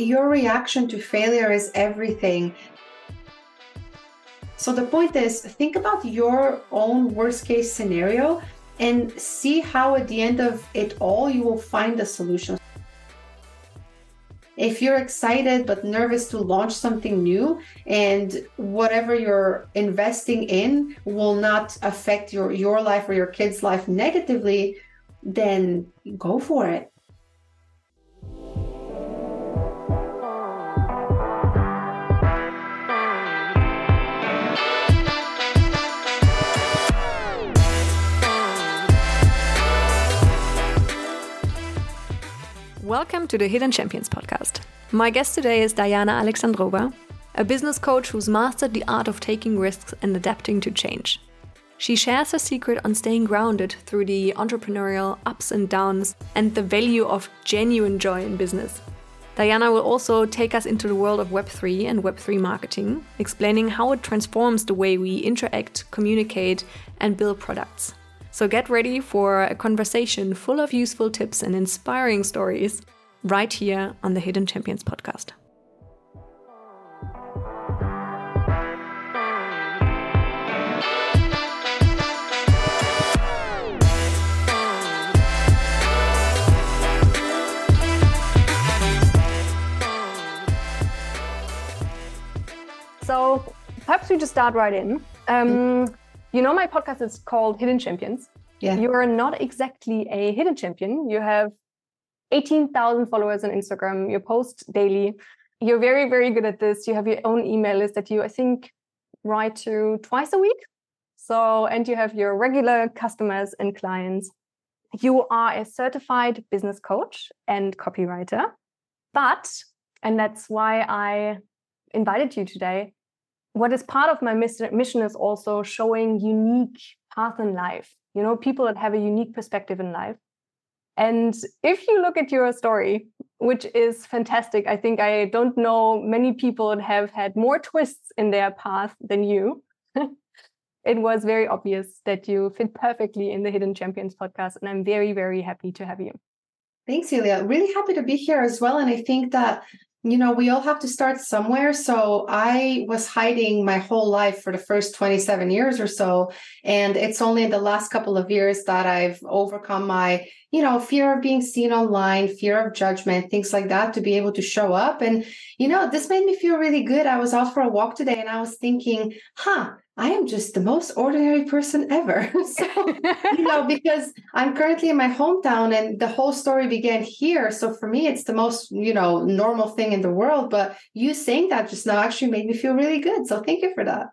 your reaction to failure is everything. So the point is think about your own worst case scenario and see how at the end of it all you will find a solution. If you're excited but nervous to launch something new and whatever you're investing in will not affect your your life or your kids' life negatively, then go for it. Welcome to the Hidden Champions podcast. My guest today is Dayana Aleksandrova, a business coach who's mastered the art of taking risks and adapting to change. She shares her secret on staying grounded through the entrepreneurial ups and downs and the value of genuine joy in business. Dayana will also take us into the world of Web3 and Web3 marketing, explaining how it transforms the way we interact, communicate, and build products. So get ready for a conversation full of useful tips and inspiring stories right here on the Hidden Champions podcast. So perhaps we just start right in. Um, you know, my podcast is called Hidden Champions. Yeah. You are not exactly a hidden champion. You have 18,000 followers on Instagram. You post daily. You're very, very good at this. You have your own email list that you, I think, write to twice a week. So, and you have your regular customers and clients. You are a certified business coach and copywriter. But, and that's why I invited you today, what is part of my mission is also showing unique path in life you know people that have a unique perspective in life and if you look at your story which is fantastic i think i don't know many people that have had more twists in their path than you it was very obvious that you fit perfectly in the hidden champions podcast and i'm very very happy to have you Thanks, Ilya. Really happy to be here as well. And I think that you know, we all have to start somewhere. So I was hiding my whole life for the first 27 years or so. And it's only in the last couple of years that I've overcome my, you know, fear of being seen online, fear of judgment, things like that to be able to show up. And, you know, this made me feel really good. I was out for a walk today and I was thinking, huh, I am just the most ordinary person ever. so, you know, because I'm currently in my hometown and the whole story began here. So for me, it's the most, you know, normal thing in the world. But you saying that just now actually made me feel really good. So thank you for that.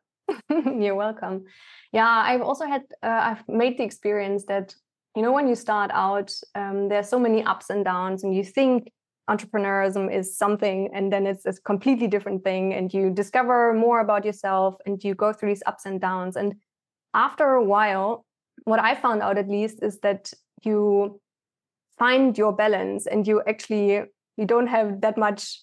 You're welcome. Yeah, I've also had, uh, I've made the experience that, you know, when you start out, um, there's so many ups and downs, and you think entrepreneurism is something and then it's a completely different thing and you discover more about yourself and you go through these ups and downs. And after a while what i found out at least is that you find your balance and you actually you don't have that much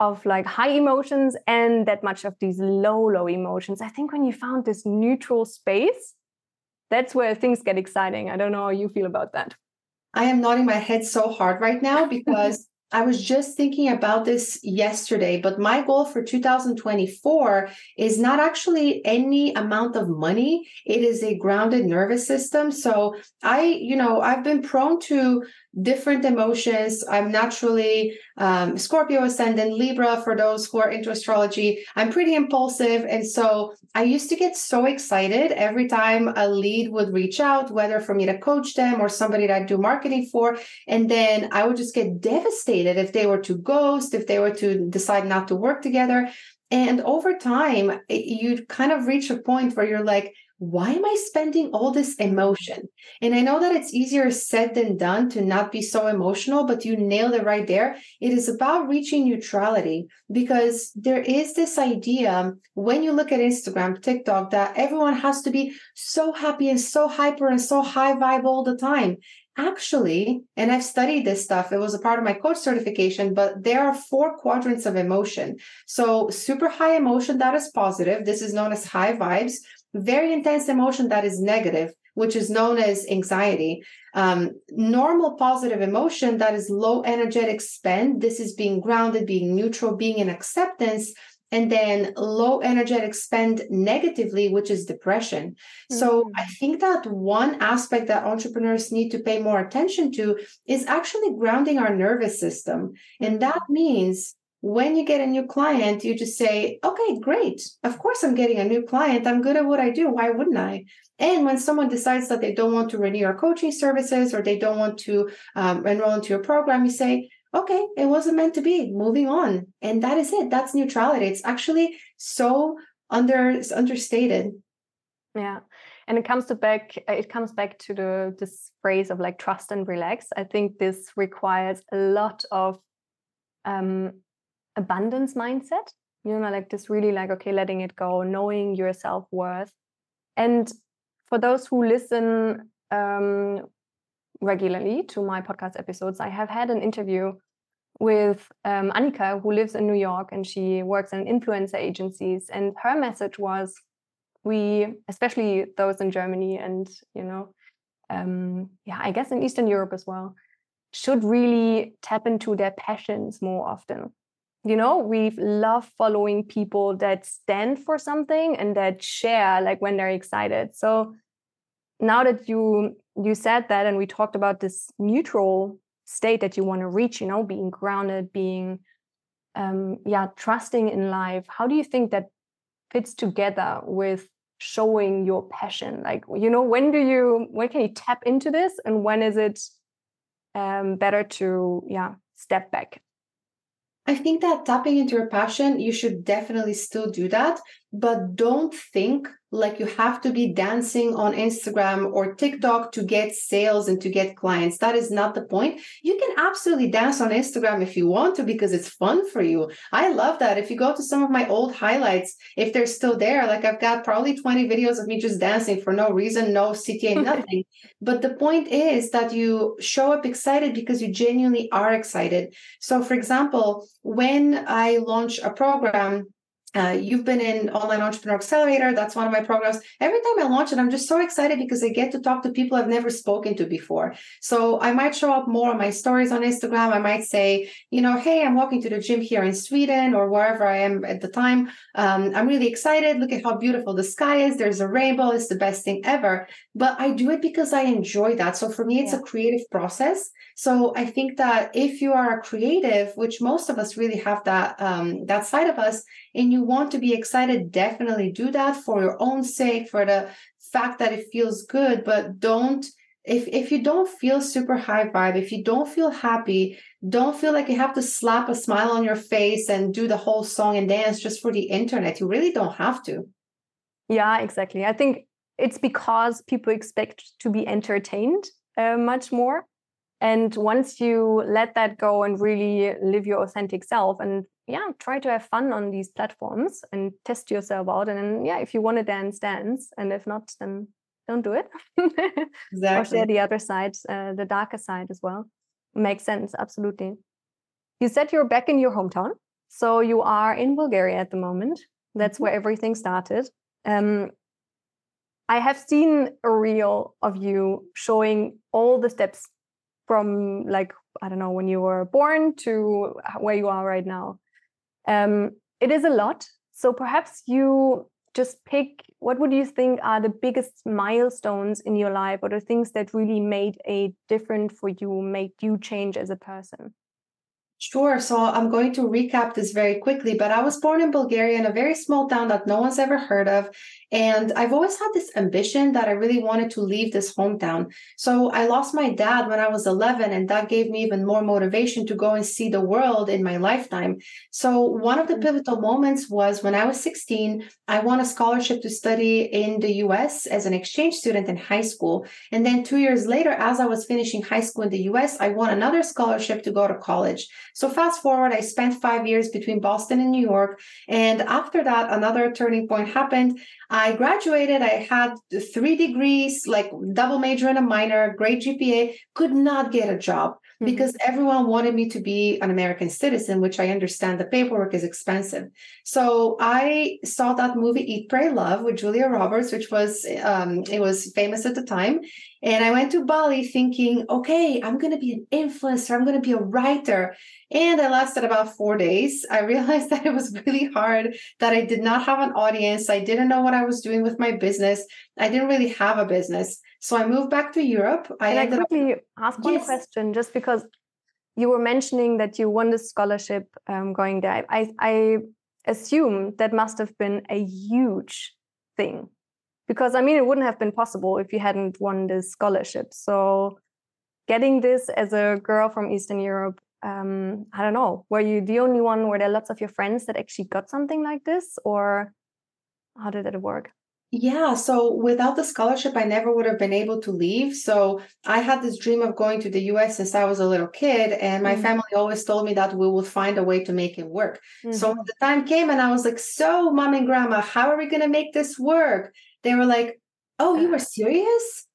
of like high emotions and that much of these low low emotions. I think when you found this neutral space that's where things get exciting. I don't know how you feel about that. I am nodding my head so hard right now because I was just thinking about this yesterday, but my goal for 2024 is not actually any amount of money. It is a grounded nervous system. So I, you know, I've been prone to different emotions. I'm naturally um, Scorpio ascendant, Libra for those who are into astrology. I'm pretty impulsive. And so I used to get so excited every time a lead would reach out, whether for me to coach them or somebody that I do marketing for. And then I would just get devastated if they were to ghost, if they were to decide not to work together. And over time, you kind of reach a point where you're like, why am I spending all this emotion? And I know that it's easier said than done to not be so emotional, but you nailed it right there. It is about reaching neutrality because there is this idea when you look at Instagram, TikTok, that everyone has to be so happy and so hyper and so high vibe all the time. Actually, and I've studied this stuff, it was a part of my coach certification, but there are four quadrants of emotion. So, super high emotion, that is positive. This is known as high vibes very intense emotion that is negative which is known as anxiety. Um, normal positive emotion that is low energetic spend. This is being grounded, being neutral, being in acceptance and then low energetic spend negatively which is depression mm-hmm. so i think that one aspect that entrepreneurs need to pay more attention to is actually grounding our nervous system and that mm-hmm. means when you get a new client you just say okay great of course i'm getting a new client i'm good at what i do why wouldn't i and when someone decides that they don't want to renew your coaching services or they don't want to um, enroll into your program you say okay, it wasn't meant to be, moving on. And that is it. That's neutrality. It's actually so under understated. Yeah. And it comes to back it comes back to the this phrase of like trust and relax. I think this requires a lot of um abundance mindset. You know, like this really like, okay, letting it go, knowing your self-worth. And for those who listen um regularly to my podcast episodes, I have had an interview with um, Annika, who lives in New York and she works in influencer agencies. And her message was we, especially those in Germany and, you know, um, yeah, I guess in Eastern Europe as well, should really tap into their passions more often. You know, we love following people that stand for something and that share like when they're excited. So now that you you said that and we talked about this neutral state that you want to reach you know being grounded being um yeah trusting in life how do you think that fits together with showing your passion like you know when do you when can you tap into this and when is it um better to yeah step back I think that tapping into your passion, you should definitely still do that, but don't think like you have to be dancing on Instagram or TikTok to get sales and to get clients. That is not the point. You can absolutely dance on Instagram if you want to because it's fun for you. I love that. If you go to some of my old highlights, if they're still there, like I've got probably 20 videos of me just dancing for no reason, no CTA, nothing. but the point is that you show up excited because you genuinely are excited. So, for example, when I launch a program, uh, you've been in Online Entrepreneur Accelerator. That's one of my programs. Every time I launch it, I'm just so excited because I get to talk to people I've never spoken to before. So I might show up more on my stories on Instagram. I might say, you know, hey, I'm walking to the gym here in Sweden or wherever I am at the time. Um, I'm really excited. Look at how beautiful the sky is. There's a rainbow. It's the best thing ever. But I do it because I enjoy that. So for me, it's yeah. a creative process. So I think that if you are a creative, which most of us really have that um, that side of us, and you want to be excited, definitely do that for your own sake, for the fact that it feels good. But don't if if you don't feel super high vibe, if you don't feel happy, don't feel like you have to slap a smile on your face and do the whole song and dance just for the internet. You really don't have to. Yeah, exactly. I think it's because people expect to be entertained uh, much more and once you let that go and really live your authentic self and yeah try to have fun on these platforms and test yourself out. And then yeah if you want to dance dance and if not then don't do it. Exactly. or share the other side uh, the darker side as well. Makes sense absolutely. You said you're back in your hometown. So you are in bulgaria at the moment. That's mm-hmm. where everything started. Um, i have seen a reel of you showing all the steps from like i don't know when you were born to where you are right now um, it is a lot. So perhaps you just pick what would you think are the biggest milestones in your life or the things that really made a difference for you, made you change as a person? Sure. So I'm going to recap this very quickly, but I was born in Bulgaria in a very small town that no one's ever heard of. And I've always had this ambition that I really wanted to leave this hometown. So I lost my dad when I was 11, and that gave me even more motivation to go and see the world in my lifetime. So one of the mm-hmm. pivotal moments was when I was 16, I won a scholarship to study in the US as an exchange student in high school. And then two years later, as I was finishing high school in the US, I won another scholarship to go to college. So fast forward, I spent five years between Boston and New York. And after that, another turning point happened. I graduated. I had three degrees, like double major and a minor, great GPA, could not get a job mm-hmm. because everyone wanted me to be an American citizen, which I understand the paperwork is expensive. So I saw that movie Eat, Pray, Love with Julia Roberts, which was um, it was famous at the time. And I went to Bali thinking, okay, I'm going to be an influencer. I'm going to be a writer. And I lasted about four days. I realized that it was really hard, that I did not have an audience. I didn't know what I was doing with my business. I didn't really have a business. So I moved back to Europe. I, I quickly up... ask one yes. question just because you were mentioning that you won the scholarship um, going there. I, I assume that must have been a huge thing because I mean, it wouldn't have been possible if you hadn't won this scholarship. So getting this as a girl from Eastern Europe um, I don't know, were you the only one? Were there lots of your friends that actually got something like this, or how did it work? Yeah, so without the scholarship, I never would have been able to leave. So I had this dream of going to the US since I was a little kid, and my mm-hmm. family always told me that we would find a way to make it work. Mm-hmm. So when the time came, and I was like, So, mom and grandma, how are we going to make this work? They were like, Oh, you were serious?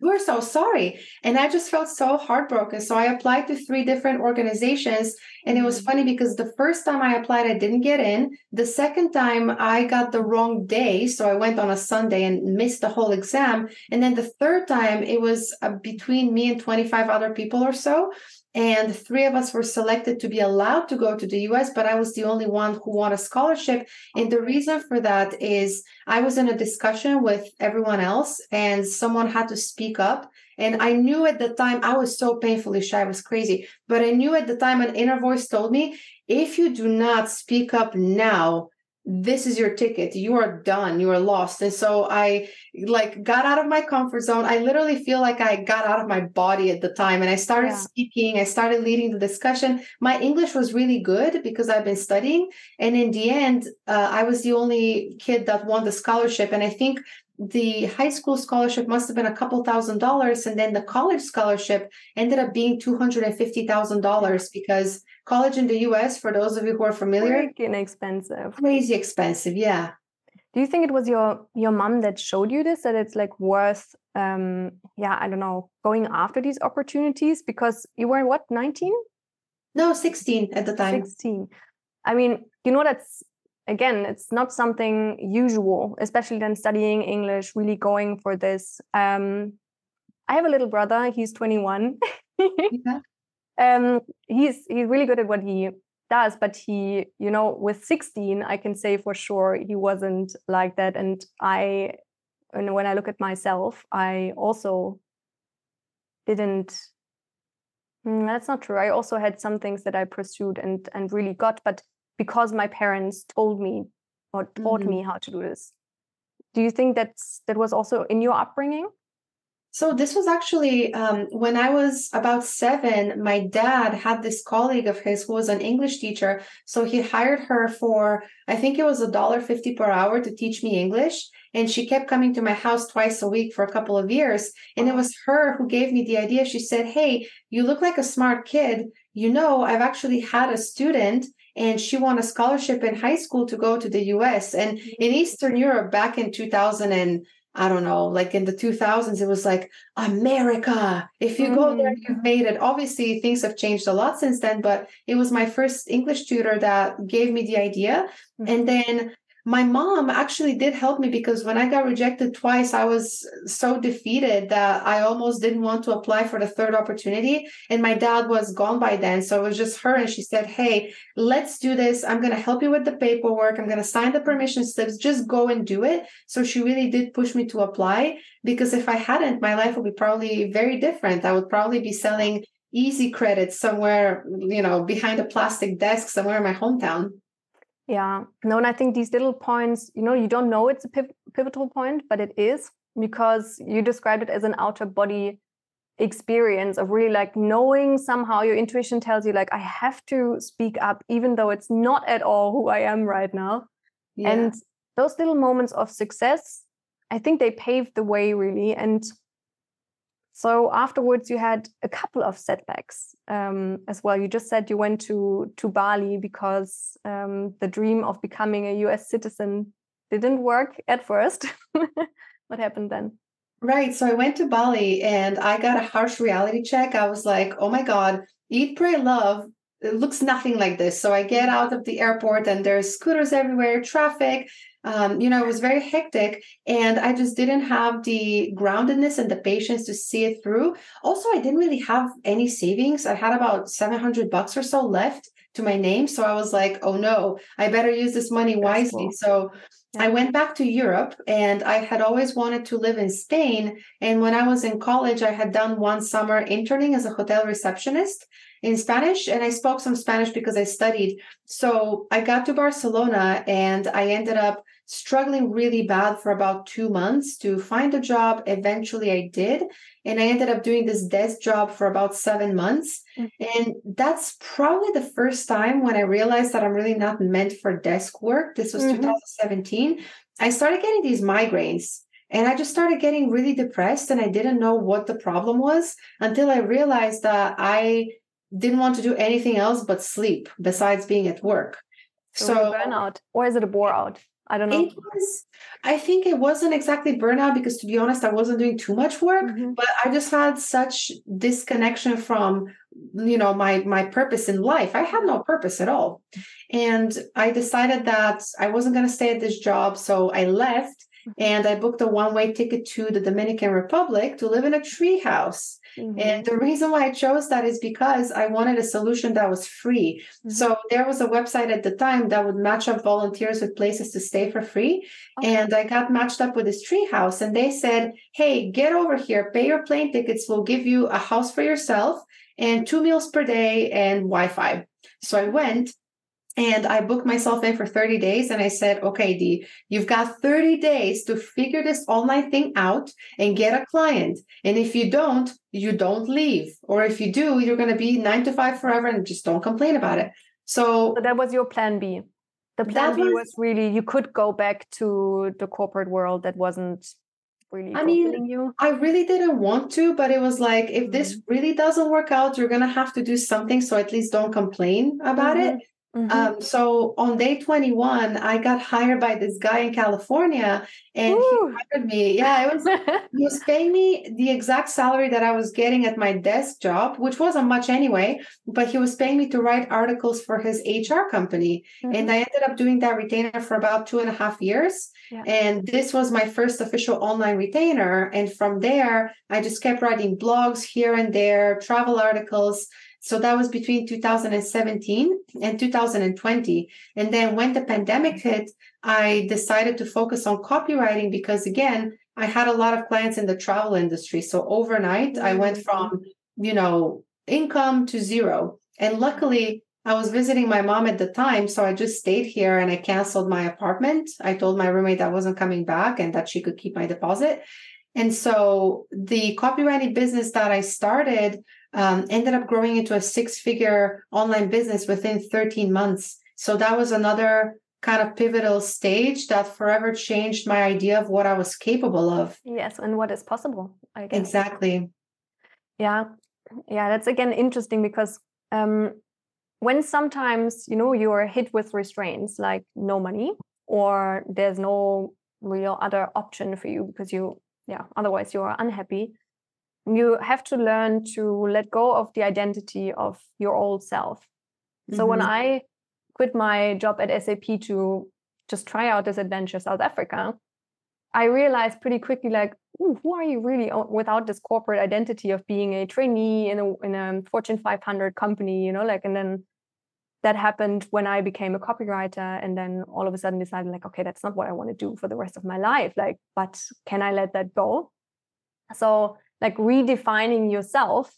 We're so sorry. And I just felt so heartbroken. So I applied to three different organizations. And it was mm-hmm. funny because the first time I applied, I didn't get in. The second time, I got the wrong day. So I went on a Sunday and missed the whole exam. And then the third time, it was uh, between me and 25 other people or so and three of us were selected to be allowed to go to the US, but I was the only one who won a scholarship. And the reason for that is I was in a discussion with everyone else, and someone had to speak up. And I knew at the time, I was so painfully shy, I was crazy. But I knew at the time, an inner voice told me, if you do not speak up now, this is your ticket. You are done. You are lost. And so i like got out of my comfort zone. I literally feel like i got out of my body at the time and i started yeah. speaking. I started leading the discussion. My english was really good because i've been studying and in the end uh, i was the only kid that won the scholarship. And i think the high school scholarship must have been a couple thousand dollars and then the college scholarship ended up being $250000 because college in the us for those of you who are familiar inexpensive. crazy expensive yeah. Do you think it was your your mom that showed you this that it's like worth um yeah i don't know going after these opportunities? Because you were what 19 no 16 at the time. 16 i mean you know that's again, it's not something usual, especially then studying English, really going for this. Um, I have a little brother, he's 21. yeah. um, he's he's really good at what he does, but he, you know, with 16, I can say for sure he wasn't like that. And I and when I look at myself, I also didn't hmm, that's not true. I also had some things that I pursued and and really got, but because my parents told me or taught mm-hmm. me how to do this. Do you think that's that was also in your upbringing? So this was actually um, when I was about seven. My dad had this colleague of his who was an English teacher. So he hired her for I think it was a dollar fifty per hour to teach me English, and she kept coming to my house twice a week for a couple of years. And it was her who gave me the idea. She said, "Hey, you look like a smart kid. You know, I've actually had a student." And she won a scholarship in high school to go to the US. And mm-hmm. in Eastern Europe back in 2000 and I don't know, like in the 2000s, it was like America. If you mm-hmm. go there, mm-hmm. you've made it. Obviously, things have changed a lot since then, but it was my first English tutor that gave me the idea. Mm-hmm. And then my mom actually did help me because when I got rejected twice, I was so defeated that I almost didn't want to apply for the third opportunity. And my dad was gone by then. So it was just her. And she said, Hey, let's do this. I'm going to help you with the paperwork. I'm going to sign the permission slips. Just go and do it. So she really did push me to apply because if I hadn't, my life would be probably very different. I would probably be selling easy credit somewhere, you know, behind a plastic desk somewhere in my hometown. Yeah, no, and I think these little points, you know, you don't know it's a pivotal point, but it is because you described it as an outer body experience of really like knowing somehow your intuition tells you like I have to speak up even though it's not at all who I am right now. Yeah. And those little moments of success, I think they paved the way really and so afterwards, you had a couple of setbacks um, as well. You just said you went to to Bali because um, the dream of becoming a U.S. citizen didn't work at first. what happened then? Right. So I went to Bali and I got a harsh reality check. I was like, oh my God, eat, pray, love. It looks nothing like this. So I get out of the airport and there's scooters everywhere, traffic. Um, you know, it was very hectic. And I just didn't have the groundedness and the patience to see it through. Also, I didn't really have any savings. I had about 700 bucks or so left to my name. So I was like, oh no, I better use this money wisely. Cool. So yeah. I went back to Europe and I had always wanted to live in Spain. And when I was in college, I had done one summer interning as a hotel receptionist in Spanish and I spoke some Spanish because I studied. So I got to Barcelona and I ended up struggling really bad for about two months to find a job. Eventually, I did. And I ended up doing this desk job for about seven months. Mm-hmm. And that's probably the first time when I realized that I'm really not meant for desk work. This was mm-hmm. 2017. I started getting these migraines. And I just started getting really depressed, and I didn't know what the problem was until I realized that I didn't want to do anything else but sleep besides being at work. So, so burnout, or is it a bore out? I don't know. It was, I think it wasn't exactly burnout because to be honest, I wasn't doing too much work, mm-hmm. but I just had such disconnection from, you know, my my purpose in life. I had no purpose at all. And I decided that I wasn't going to stay at this job. So I left. And I booked a one-way ticket to the Dominican Republic to live in a tree house. Mm-hmm. And the reason why I chose that is because I wanted a solution that was free. Mm-hmm. So there was a website at the time that would match up volunteers with places to stay for free. Okay. And I got matched up with this tree house and they said, Hey, get over here, pay your plane tickets. We'll give you a house for yourself and two meals per day and Wi-Fi. So I went and I booked myself in for 30 days and I said, okay, Dee, you've got 30 days to figure this online thing out and get a client. And if you don't, you don't leave. Or if you do, you're going to be nine to five forever and just don't complain about it. So, so that was your plan B. The plan B was, was really you could go back to the corporate world that wasn't really I mean, you? I really didn't want to, but it was like, if mm-hmm. this really doesn't work out, you're going to have to do something. So at least don't complain about mm-hmm. it. Mm-hmm. Um, so on day 21, I got hired by this guy in California and Ooh. he hired me. Yeah, it was he was paying me the exact salary that I was getting at my desk job, which wasn't much anyway, but he was paying me to write articles for his HR company. Mm-hmm. And I ended up doing that retainer for about two and a half years. Yeah. And this was my first official online retainer. And from there, I just kept writing blogs here and there, travel articles so that was between 2017 and 2020. And then when the pandemic hit, I decided to focus on copywriting because, again, I had a lot of clients in the travel industry. So overnight, I went from, you know, income to zero. And luckily, I was visiting my mom at the time. So I just stayed here and I canceled my apartment. I told my roommate that I wasn't coming back and that she could keep my deposit. And so the copywriting business that I started um, ended up growing into a six figure online business within 13 months. So that was another kind of pivotal stage that forever changed my idea of what I was capable of. Yes, and what is possible. I guess. Exactly. Yeah. Yeah, that's again interesting because um, when sometimes, you know, you are hit with restraints like no money or there's no real other option for you because you, yeah, otherwise you are unhappy you have to learn to let go of the identity of your old self. Mm-hmm. So when mm-hmm. I quit my job at SAP to just try out this adventure South Africa, I realized pretty quickly like, who are you really without this corporate identity of being a trainee in a in a Fortune 500 company, you know, like and then that happened when I became a copywriter and then all of a sudden decided like, okay, that's not what I want to do for the rest of my life. Like, but can I let that go? So like redefining yourself.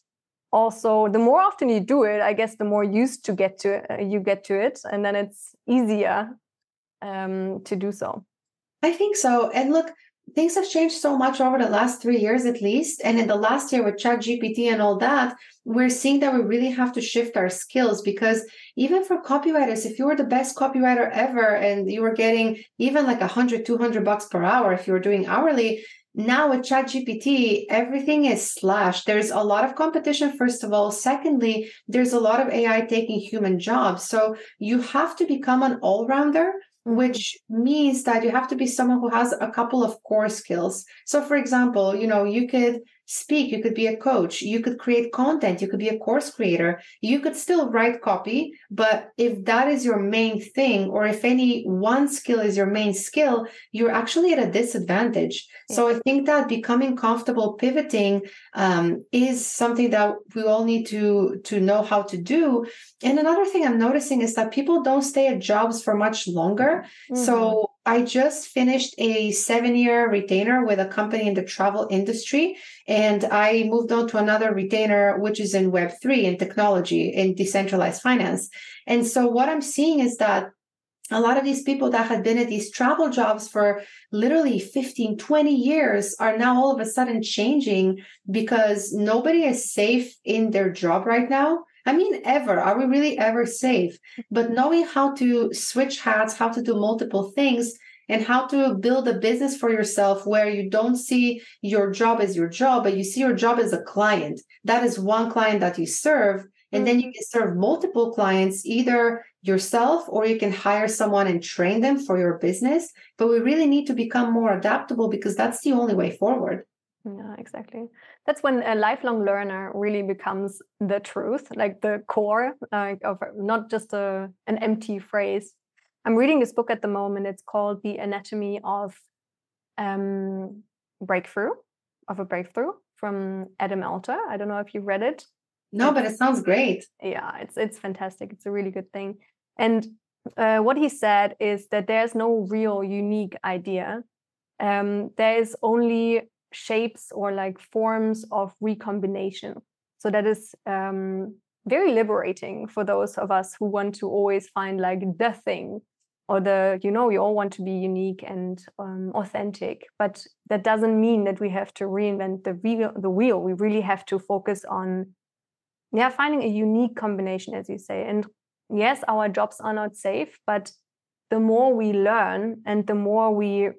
Also the more often you do it i guess the more used to get to uh, you get to it and then it's easier um, to do so. I think so. And look things have changed so much over the last three years at least. And in the last year with chat gpt and all that we're seeing that we really have to shift our skills because even for copywriters if you were the best copywriter ever and you were getting even like 100 200 bucks per hour if you were doing hourly now with ChatGPT, everything is slashed. There's a lot of competition, first of all. Secondly, there's a lot of AI taking human jobs. So you have to become an all rounder mm-hmm. which means that you have to be someone who has a couple of core skills. So, for example, you know, you could speak, you could be a coach, you could create content, you could be a course creator, you could still write copy. But if that is your main thing, or if any one skill is your main skill, you're actually at a disadvantage. Yeah. So I think that becoming comfortable pivoting um, is something that we all need to to know how to do. And another thing I'm noticing is that people don't stay at jobs for much longer. Mm-hmm. So I just finished a seven year retainer with a company in the travel industry. And I moved on to another retainer, which is in Web3 and technology in decentralized finance. And so what I'm seeing is that a lot of these people that had been at these travel jobs for literally 15 20 years are now all of a sudden changing because nobody is safe in their job right now I mean, ever. Are we really ever safe? But knowing how to switch hats, how to do multiple things, and how to build a business for yourself where you don't see your job as your job, but you see your job as a client. That is one client that you serve. And then you mm-hmm. can serve multiple clients, either yourself or you can hire someone and train them for your business. But we really need to become more adaptable because that's the only way forward. Yeah, exactly. That's when a lifelong learner really becomes the truth, like the core like of not just a an empty phrase. I'm reading this book at the moment. It's called The Anatomy of um, Breakthrough, of a Breakthrough from Adam Alter. I don't know if you read it. No, but it sounds great. Yeah, it's it's fantastic. It's a really good thing. And uh, what he said is that there's no real unique idea. Um, there is only shapes or like forms of recombination. So that is um, very liberating for those of us who want to always find like the thing or the you know we all want to be unique and um, authentic but that doesn't mean that we have to reinvent the wheel the wheel we really have to focus on yeah finding a unique combination as you say and yes our jobs are not safe but the more we learn and the more we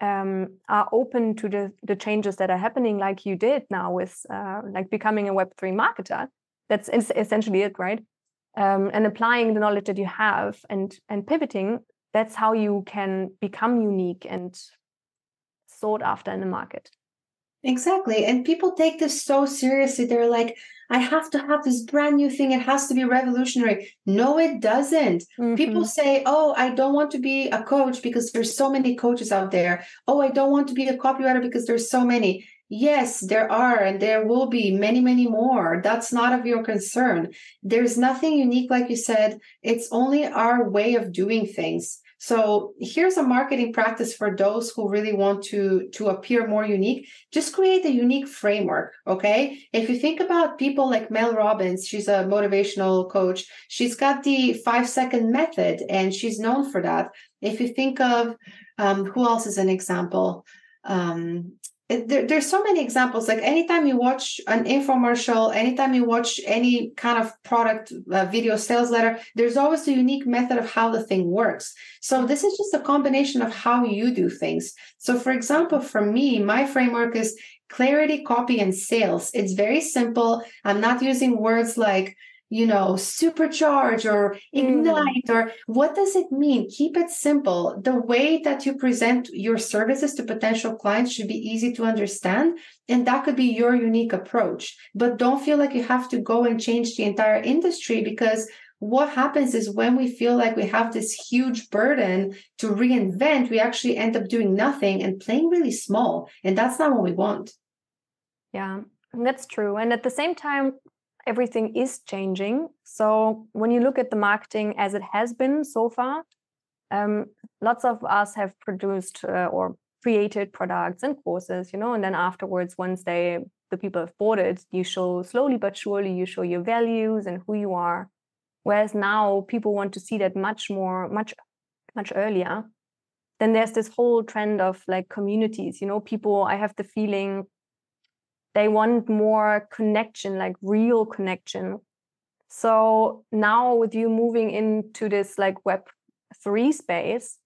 um, are open to the, the changes that are happening, like you did now with uh, like becoming a Web3 marketer. That's essentially it, right? Um, and applying the knowledge that you have and and pivoting. That's how you can become unique and sought after in the market. Exactly. And people take this so seriously. They're like, I have to have this brand new thing. It has to be revolutionary. No, it doesn't. Mm-hmm. People say, Oh, I don't want to be a coach because there's so many coaches out there. Oh, I don't want to be a copywriter because there's so many. Yes, there are, and there will be many, many more. That's not of your concern. There's nothing unique, like you said. It's only our way of doing things. So here's a marketing practice for those who really want to, to appear more unique. Just create a unique framework. Okay. If you think about people like Mel Robbins, she's a motivational coach. She's got the five second method and she's known for that. If you think of um, who else is an example? Um, there, there's so many examples. Like anytime you watch an infomercial anytime you watch any kind of product uh, video sales letter there's always a unique method of how the thing works. So this is just a combination of how you do things. So for example for me my framework is clarity copy and sales. It's very simple. I'm not using words like you know, supercharge or ignite mm. or what does it mean? Keep it simple. The way that you present your services to potential clients should be easy to understand. And that could be your unique approach. But don't feel like you have to go and change the entire industry because what happens is when we feel like we have this huge burden to reinvent, we actually end up doing nothing and playing really small. And that's not what we want. Yeah, that's true. And at the same time, everything is changing. So when you look at the marketing as it has been so far, um, lots of us have produced uh, or created products and courses, you know, and then afterwards, once they the people have bought it, you show slowly but surely you show your values and who you are. Whereas now people want to see that much more, much, much earlier. Then there's this whole trend of like communities, you know, people. I have the feeling they want more connection like real connection. So now with you moving into this like web 3 space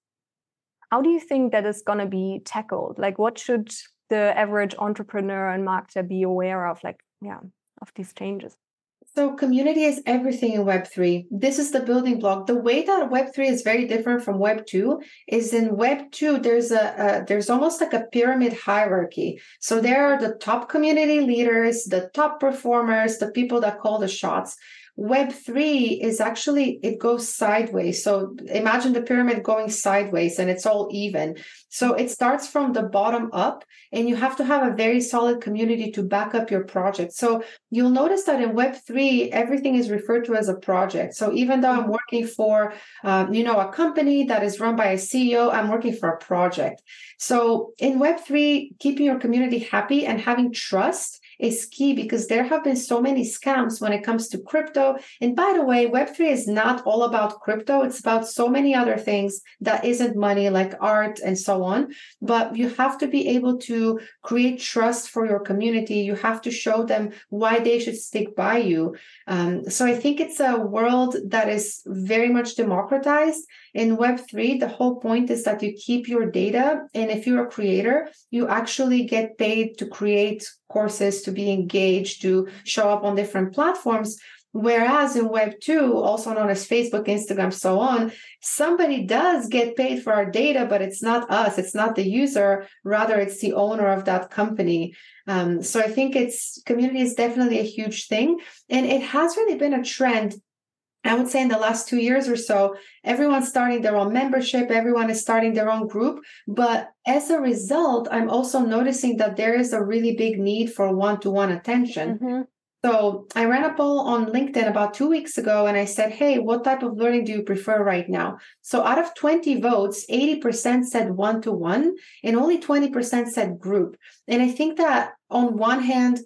how do you think that is going to be tackled? Like what should the average entrepreneur and marketer be aware of like yeah of these changes So, community is everything in Web3. This is the building block. The way that Web3 is very different from Web2 is in Web2, there's a, a, there's almost like a pyramid hierarchy. So there are the top community leaders, the top performers, the people that call the shots. Web3 is actually, it goes sideways. So imagine the pyramid going sideways and it's all even. So it starts from the bottom up, and you have to have a very solid community to back up your project. So you'll notice that in Web3, everything is referred to as a project. So even though I'm working for, um, you know, a company that is run by a CEO, I'm working for a project. So in Web3, keeping your community happy and having trust is key because there have been so many scams when it comes to crypto. And by the way, Web3 is not all about crypto, it's about so many other things that isn't money, like art and so on. But you have to be able to create trust for your community. You have to show them why they should stick by you. Um, so I think it's a world that is very much democratized in Web3, the whole point is that you keep your data. And if you're a creator, you actually get paid to create courses, to be engaged, to show up on different platforms. Whereas in Web 2, also known as Facebook, Instagram, so on, somebody does get paid for our data, but it's not us, it's not the user, rather, it's the owner of that company. Um, so I think it's community is definitely a huge thing. And it has really been a trend I would say in the last two years or so, everyone's starting their own membership, everyone is starting their own group. But as a result, I'm also noticing that there is a really big need for one to one attention. Mm-hmm. So I ran a poll on LinkedIn about two weeks ago and I said, Hey, what type of learning do you prefer right now? So out of 20 votes, 80% said one to one and only 20% said group. And I think that on one hand,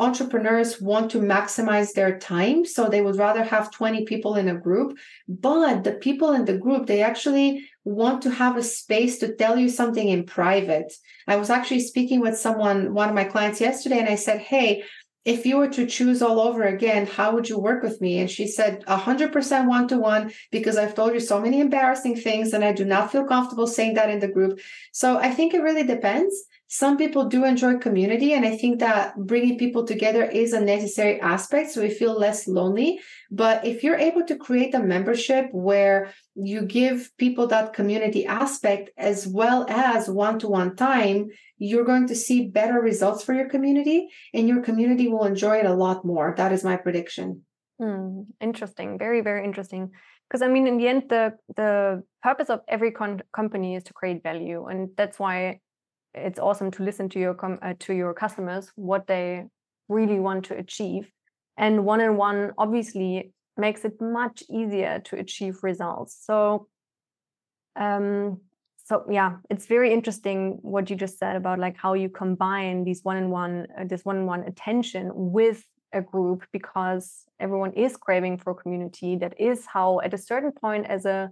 entrepreneurs want to maximize their time so they would rather have 20 people in a group. But the people in the group they actually want to have a space to tell you something in private. I was actually speaking with someone one of my clients yesterday and i said hey if you were to choose all over again, how would you work with me? And she said, 100% one to one, because I've told you so many embarrassing things and I do not feel comfortable saying that in the group. So I think it really depends some people do enjoy community and i think that bringing people together is a necessary aspect so we feel less lonely but if you're able to create a membership where you give people that community aspect as well as one-to-one time you're going to see better results for your community and your community will enjoy it a lot more. That is my prediction. Hmm, interesting. Very very interesting. Because i mean in the end the the purpose of every con- company is to create value and that's why it's awesome to listen to your uh, to your customers what they really want to achieve. And one on one obviously makes it much easier to achieve results. So um so yeah it's very interesting what you just said about like how you combine these one on one uh, this one on one attention with a group because everyone is craving for community that is how at a certain point as a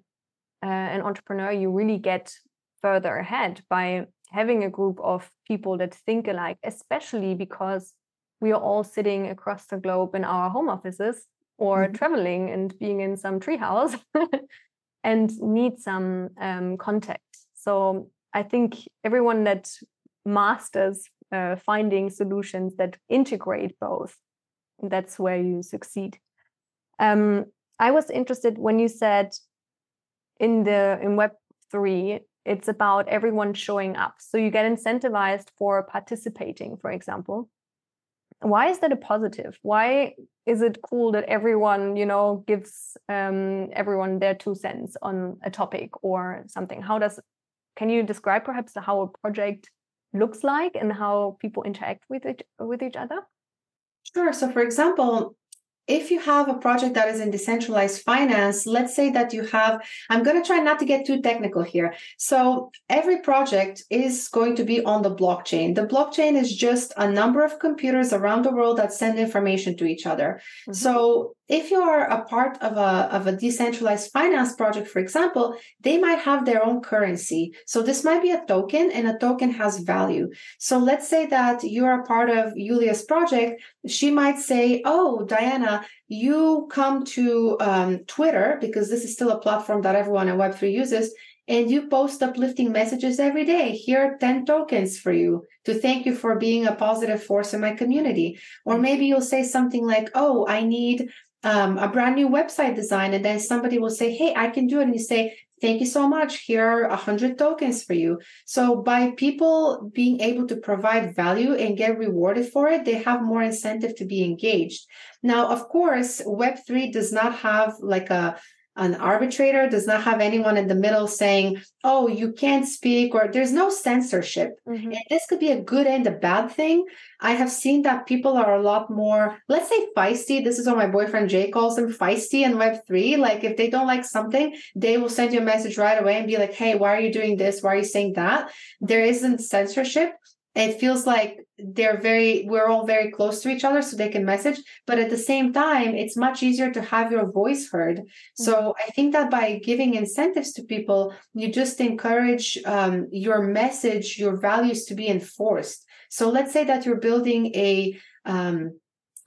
uh, an entrepreneur you really get further ahead by having a group of people that think alike, especially because we are all sitting across the globe in our home offices or mm-hmm. traveling and being in some treehouse and need some um, contact. So I think everyone that masters uh, finding solutions that integrate both, that's where you succeed. Um, I was interested when you said in the in Web three it's about everyone showing up. So you get incentivized for participating, for example. Why is that a positive? Why is it cool that everyone, you know, gives um, everyone their two cents on a topic or something? How does, can you describe perhaps how a project looks like and how people interact with it with each other? Sure. So, for example, if you have a project that is in decentralized finance, let's say that you have, I'm going to try not to get too technical here. So every project is going to be on the blockchain. The blockchain is just a number of computers around the world that send information to each other. Mm-hmm. So if you are a part of a, of a decentralized finance project, for example, they might have their own currency. So this might be a token and a token has value. So let's say that you're a part of Julia's project. She might say, Oh, Dayana, you come to um, Twitter because this is still a platform that everyone in Web3 uses and you post uplifting messages every day. Here are 10 tokens for you to thank you for being a positive force in my community. Or maybe you'll say something like, Oh, I need um, a brand new website design. And then somebody will say, Hey, I can do it. And you say, Thank you so much. Here are 100 tokens for you. So, by people being able to provide value and get rewarded for it, they have more incentive to be engaged. Now, of course, Web3 does not have like a an arbitrator does not have anyone in the middle saying oh you can't speak or there's no censorship. Mm-hmm. and this could be a good and a bad thing. I have seen that people are a lot more let's say feisty this is what my boyfriend jay calls them feisty in web3 like if they don't like something they will send you a message right away and be like hey why are you doing this? Why are you saying that? There isn't censorship it feels like they're very we're all very close to each other so they can message but at the same time it's much easier to have your voice heard mm-hmm. so i think that by giving incentives to people you just encourage um, your message your values to be enforced so let's say that you're building a um,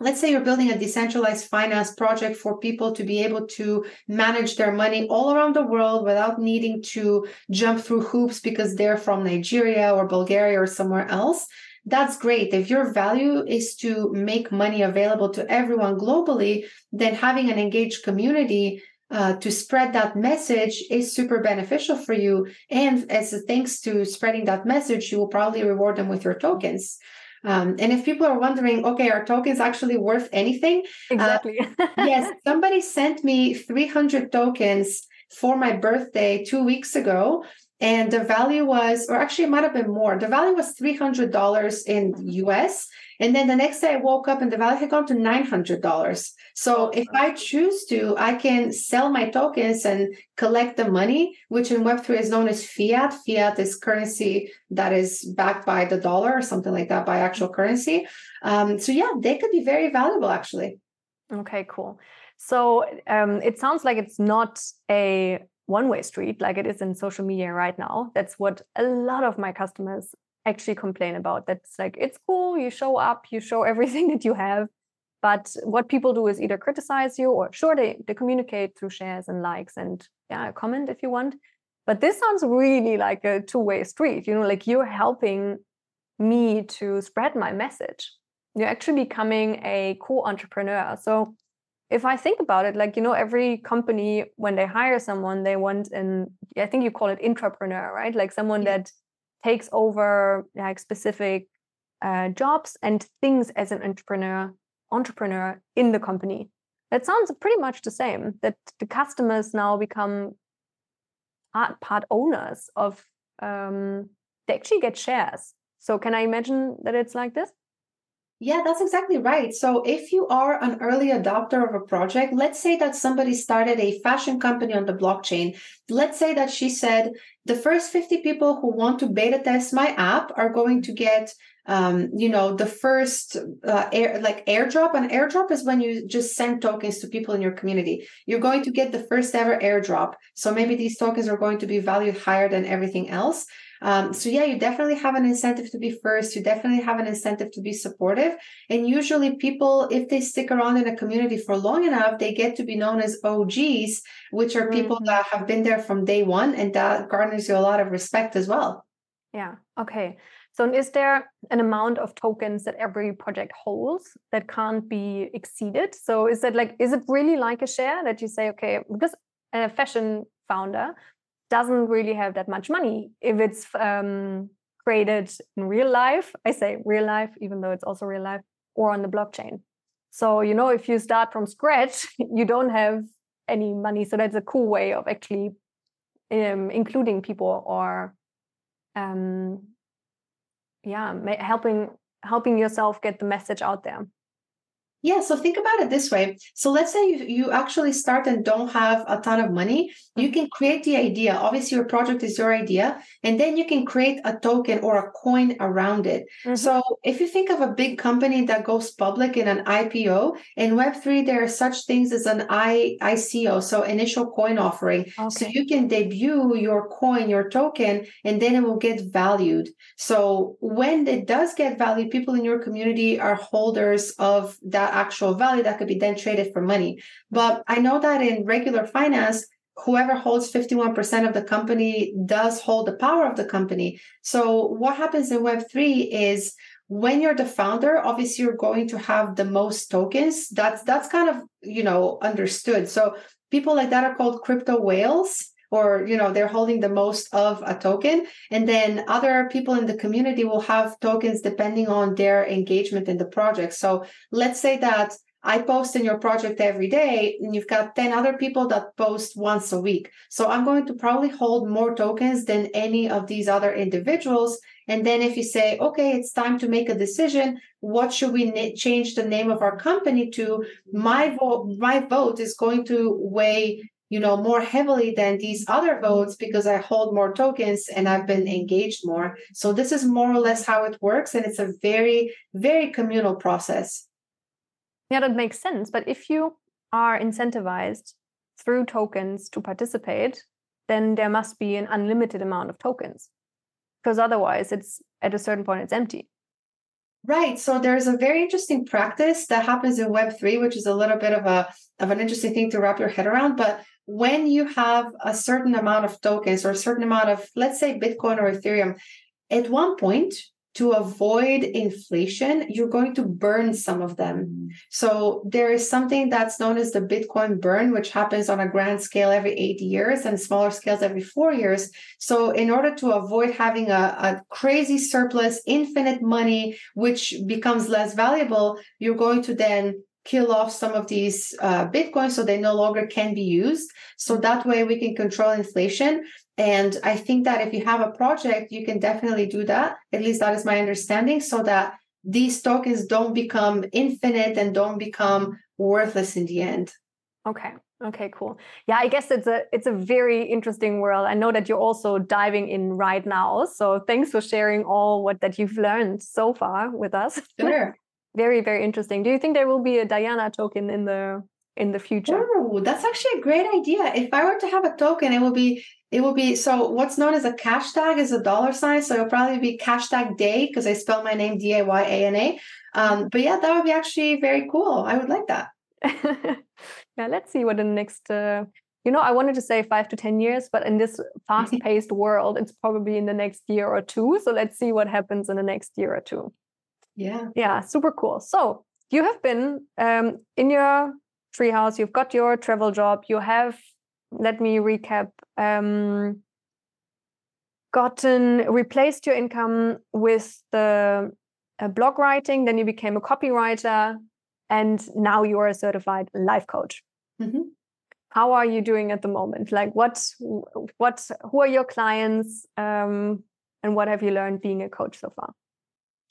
let's say you're building a decentralized finance project for people to be able to manage their money all around the world without needing to jump through hoops because they're from Nigeria or Bulgaria or somewhere else. That's great. If your value is to make money available to everyone globally, then having an engaged community uh, to spread that message is super beneficial for you. And as a thanks to spreading that message, you will probably reward them with your tokens. Um, and if people are wondering, okay, are tokens actually worth anything? Uh, exactly. Uh, yes, somebody sent me 300 tokens for my birthday two weeks ago. And the value was, or actually, it might have been more. The value was $300 in US. And then the next day I woke up and the value had gone to $900. So if I choose to, I can sell my tokens and collect the money, which in Web3 is known as fiat. Fiat is currency that is backed by the dollar or something like that by actual currency. Um, so yeah, they could be very valuable actually. Okay, cool. So um, it sounds like it's not a one way street like it is in social media right now. That's what a lot of my customers actually complain about. That's like, it's cool, you show up, you show everything that you have. But what people do is either criticize you or sure they, they communicate through shares and likes and yeah, comment if you want. But this sounds really like a two-way street, you know, like you're helping me to spread my message. You're actually becoming a co-entrepreneur. So if I think about it, like, you know, every company, when they hire someone, they want an, I think you call it intrapreneur, right? Like someone that takes over like specific uh, jobs and things as an entrepreneur entrepreneur in the company. That sounds pretty much the same that the customers now become part, part owners of um, they actually get shares. So can i imagine that it's like this yeah, that's exactly right. So, if you are an early adopter of a project, let's say that somebody started a fashion company on the blockchain. Let's say that she said, the first 50 people who want to beta test my app are going to get um, you know the first uh, air like airdrop an airdrop is when you just send tokens to people in your community you're going to get the first ever airdrop so maybe these tokens are going to be valued higher than everything else um, so yeah, you definitely have an incentive to be first. You definitely have an incentive to be supportive. And usually people, if they stick around in a community for long enough, they get to be known as OGs, which are people mm-hmm. that have been there from day one. And that garners you a lot of respect as well. Yeah. Okay. So is there an amount of tokens that every project holds that can't be exceeded? So is that like, is it really like a share that you say, okay, because a fashion founder doesn't really have that much money if it's um, created in real life. I say real life, even though it's also real life, or on the blockchain. So, you know, if you start from scratch, you don't have any money. So that's a cool way of actually um, including people or, um, yeah, helping helping yourself get the message out there. Yeah, so think about it this way. So let's say you, you actually start and don't have a ton of money. You can create the idea. Obviously, your project is your idea, and then you can create a token or a coin around it. Mm-hmm. So if you think of a big company that goes public in an IPO, in Web3, there are such things as an I, ICO, so initial coin offering. Okay. So you can debut your coin, your token, and then it will get valued. So when it does get valued, people in your community are holders of that actual value that could be then traded for money. But I know that in regular finance, whoever holds 51% of the company does hold the power of the company. So what happens in Web3 is when you're the founder, obviously you're going to have the most tokens. That's that's kind of you know understood. So people like that are called crypto whales or you know they're holding the most of a token and then other people in the community will have tokens depending on their engagement in the project so let's say that I post in your project every day, and you've got 10 other people that post once a week. So I'm going to probably hold more tokens than any of these other individuals. And then if you say, okay, it's time to make a decision, what should we na- change the name of our company to? My vote, my vote is going to weigh you know more heavily than these other votes because i hold more tokens and i've been engaged more so this is more or less how it works and it's a very very communal process yeah, that makes sense. But if you are incentivized through tokens to participate, then there must be an unlimited amount of tokens because otherwise it's at a certain point it's empty. Right. So there's a very interesting practice that happens in Web3, which is a little bit of a of an interesting thing to wrap your head around. But when you have a certain amount of tokens or a certain amount of, let's say, Bitcoin or Ethereum, at one point to avoid inflation, you're going to burn some of them. Mm-hmm. So there is something that's known as the Bitcoin burn, which happens on a grand scale every eight years and smaller scales every four years. So in order to avoid having a, a crazy surplus, infinite money, which becomes less valuable, you're going to then kill off some of these uh, bitcoins so they no longer can be used so that way we can control inflation and I think that if you have a project, you can definitely do that. At least that is my understanding, so that these tokens don't become infinite and don't become worthless in the end. Okay. Okay, cool. Yeah, I guess it's a it's a very interesting world. I know that you're also diving in right now. So thanks for sharing all what that you've learned so far with us. Sure. very, very interesting. Do you think there will be a Dayana token in the in the future? Oh, that's actually a great idea. If I were to have a token, it will be it will be so what's known as a cash tag is a dollar sign. So it'll probably be cash tag day because I spell my name D A Y A N A. Um, but yeah, that would be actually very cool. I would like that. yeah, let's see what in the next uh, you know, I wanted to say five to 10 years, but in this fast paced world, it's probably in the next year or two. So let's see what happens in the next year or two. Yeah. Yeah, super cool. So you have been um, in your treehouse, you've got your travel job, you have, let me recap, um, gotten replaced your income with the uh, blog writing, then you became a copywriter, and now you are a certified life coach. Mm-hmm. How are you doing at the moment? Like, what, what, who are your clients, um, and what have you learned being a coach so far?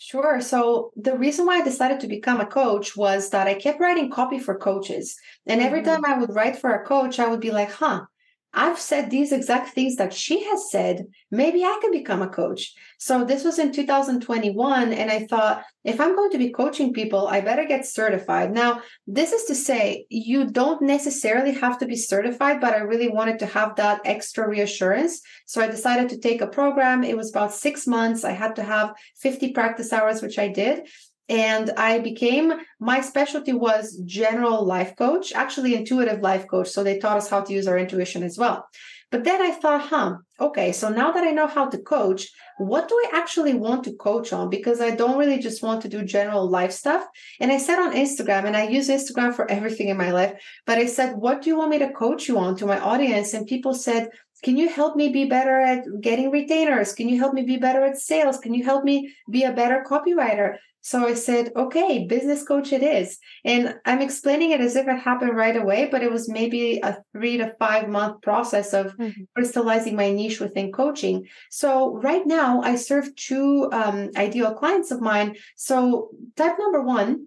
Sure. So the reason why I decided to become a coach was that I kept writing copy for coaches. And every mm-hmm. time I would write for a coach, I would be like, huh, I've said these exact things that she has said. Maybe I could become a coach. So this was in 2021. And I thought, if I'm going to be coaching people, I better get certified. Now, this is to say, you don't necessarily have to be certified, but I really wanted to have that extra reassurance. So I decided to take a program. It was about six months. I had to have 50 practice hours, which I did and i became my specialty was general life coach actually intuitive life coach so they taught us how to use our intuition as well but then i thought huh okay so now that i know how to coach what do i actually want to coach on because i don't really just want to do general life stuff and i said on instagram and i use instagram for everything in my life but i said what do you want me to coach you on to my audience and people said can you help me be better at getting retainers? Can you help me be better at sales? Can you help me be a better copywriter? So I said, okay, business coach it is. And I'm explaining it as if it happened right away, but it was maybe a three to five month process of mm-hmm. crystallizing my niche within coaching. So right now I serve two um, ideal clients of mine. So type number one,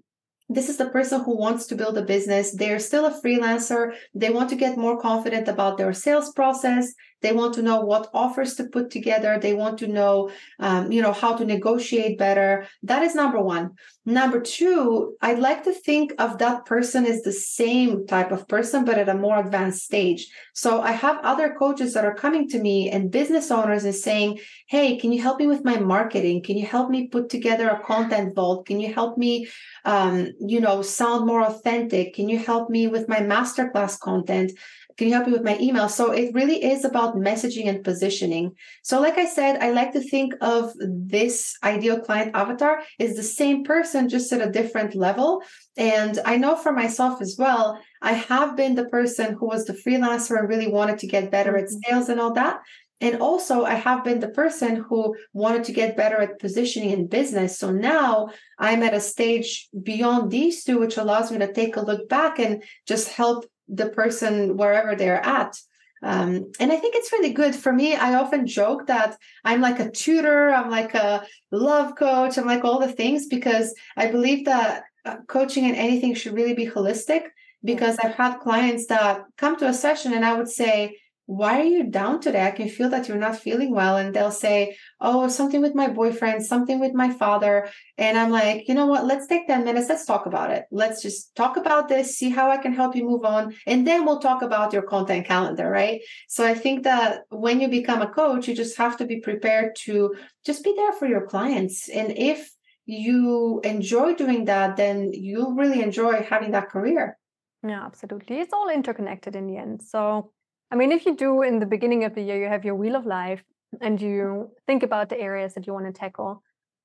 this is the person who wants to build a business. They're still a freelancer. They want to get more confident about their sales process. They want to know what offers to put together. They want to know, um, you know, how to negotiate better. That is number one. Number two, I'd like to think of that person as the same type of person, but at a more advanced stage. So I have other coaches that are coming to me and business owners and saying, Hey, can you help me with my marketing? Can you help me put together a content vault? Can you help me, um, you know, sound more authentic? Can you help me with my masterclass content? Can you help me with my email so it really is about messaging and positioning so like i said i like to think of this ideal client avatar is the same person just at a different level and i know for myself as well i have been the person who was the freelancer and really wanted to get better at mm-hmm. sales and all that and also, I have been the person who wanted to get better at positioning in business. So now I'm at a stage beyond these two, which allows me to take a look back and just help the person wherever they're at. Um, and I think it's really good for me. I often joke that I'm like a tutor, I'm like a love coach, I'm like all the things because I believe that uh, coaching and anything should really be holistic. Because I've had clients that come to a session and I would say, why are you down today? I can feel that you're not feeling well. And they'll say, oh, something with my boyfriend, something with my father. And I'm like, you know what? Let's take 10 minutes. Let's talk about it. Let's just talk about this, see how I can help you move on. And then we'll talk about your content calendar, right? So I think that when you become a coach, you just have to be prepared to just be there for your clients. And if you enjoy doing that, then you'll really enjoy having that career. Yeah, absolutely. It's all interconnected in the end. So I mean, if you do in the beginning of the year, you have your wheel of life and you think about the areas that you want to tackle,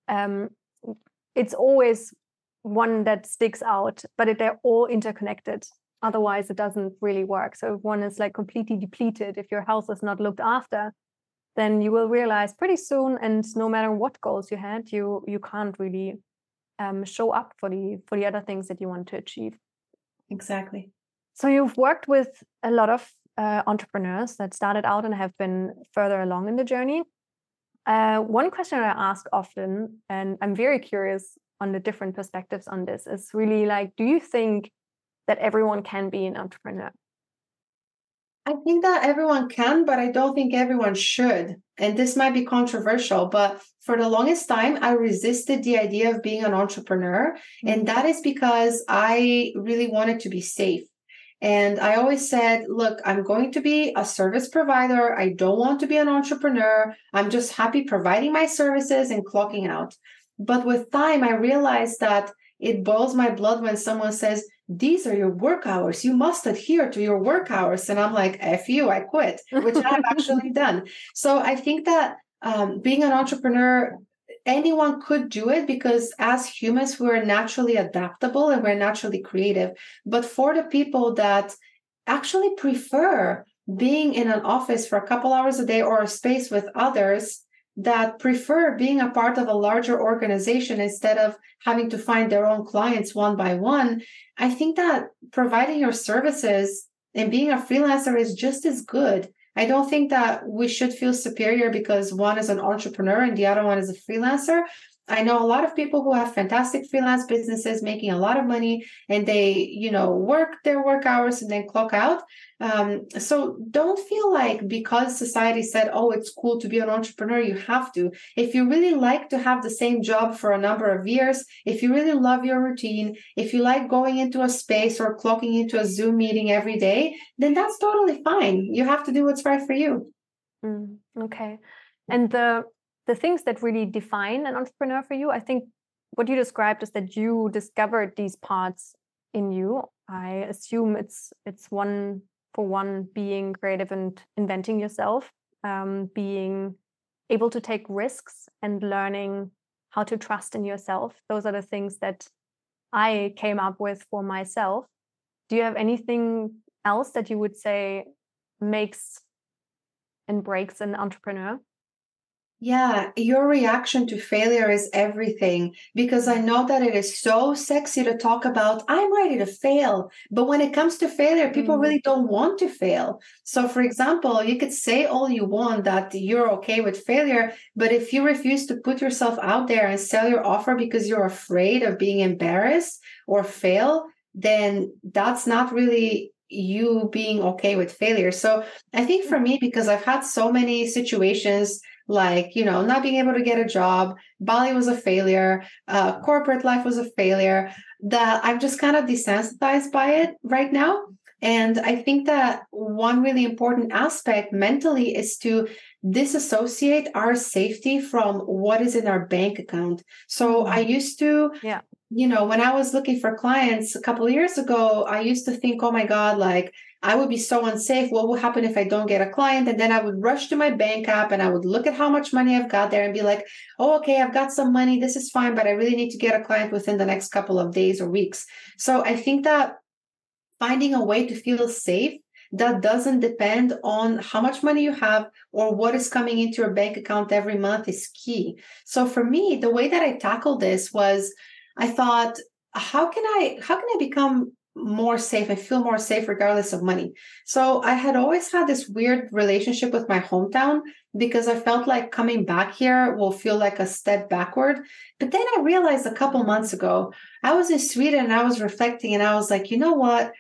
um, it's always one that sticks out, but it, they're all interconnected. Otherwise, it doesn't really work. So if one is like completely depleted, if your health is not looked after, then you will realize pretty soon, and no matter what goals you had, you you can't really um, show up for the for the other things that you want to achieve. Exactly. So you've worked with a lot of uh, entrepreneurs that started out and have been further along in the journey. Uh, one question I ask often, and I'm very curious on the different perspectives on this, is really like, do you think that everyone can be an entrepreneur? I think that everyone can, but I don't think everyone should. And this might be controversial, but for the longest time, I resisted the idea of being an entrepreneur. And mm-hmm. that is because I really wanted to be safe. And I always said, look, I'm going to be a service provider. I don't want to be an entrepreneur. I'm just happy providing my services and clocking out. But with time, I realized that it boils my blood when someone says, these are your work hours. You must adhere to your work hours. And I'm like, F you, I quit, which I've actually done. So I think that um, being an entrepreneur anyone could do it because as humans we're naturally adaptable and we're naturally creative. But for the people that actually prefer being in an office for a couple hours a day or a space with others that prefer being a part of a larger organization instead of having to find their own clients one by one i think that providing your services and being a freelancer is just as good I don't think that we should feel superior because one is an entrepreneur and the other one is a freelancer. I know a lot of people who have fantastic freelance businesses making a lot of money and they, you know, work their work hours and then clock out. Um, so don't feel like because society said, oh, it's cool to be an entrepreneur, you have to. If you really like to have the same job for a number of years, if you really love your routine, if you like going into a space or clocking into a Zoom meeting every day, then that's totally fine. You have to do what's right for you. Mm, okay. And the the things that really define an entrepreneur for you, I think what you described is that you discovered these parts in you. I assume it's it's one for one being creative and inventing yourself, um, being able to take risks and learning how to trust in yourself. Those are the things that I came up with for myself. Do you have anything else that you would say makes and breaks an entrepreneur? Yeah, your reaction to failure is everything because I know that it is so sexy to talk about, I'm ready to fail. But when it comes to failure, people mm. really don't want to fail. So, for example, you could say all you want that you're okay with failure, but if you refuse to put yourself out there and sell your offer because you're afraid of being embarrassed or fail, then that's not really you being okay with failure. So, I think for me, because I've had so many situations like you know not being able to get a job. Bali was a failure. Uh, corporate life was a failure. That i'm just kind of desensitized by it right now. And i think that one really important aspect mentally is to disassociate our safety from what is in our bank account. So mm-hmm. i used to yeah. you know, when I was looking for clients a couple of years ago, I used to think, oh my God, like I would be so unsafe. What will happen if I don't get a client? And then I would rush to my bank app and I would look at how much money I've got there and be like, oh, okay, I've got some money. This is fine, but I really need to get a client within the next couple of days or weeks. So I think that finding a way to feel safe that doesn't depend on how much money you have or what is coming into your bank account every month is key. So for me, the way that I tackled this was I thought, how can I how can I become more safe? I feel more safe regardless of money. So I had always had this weird relationship with my hometown because I felt like coming back here will feel like a step backward. But then I realized a couple months ago, I was in Sweden and I was reflecting and I was like, you know what?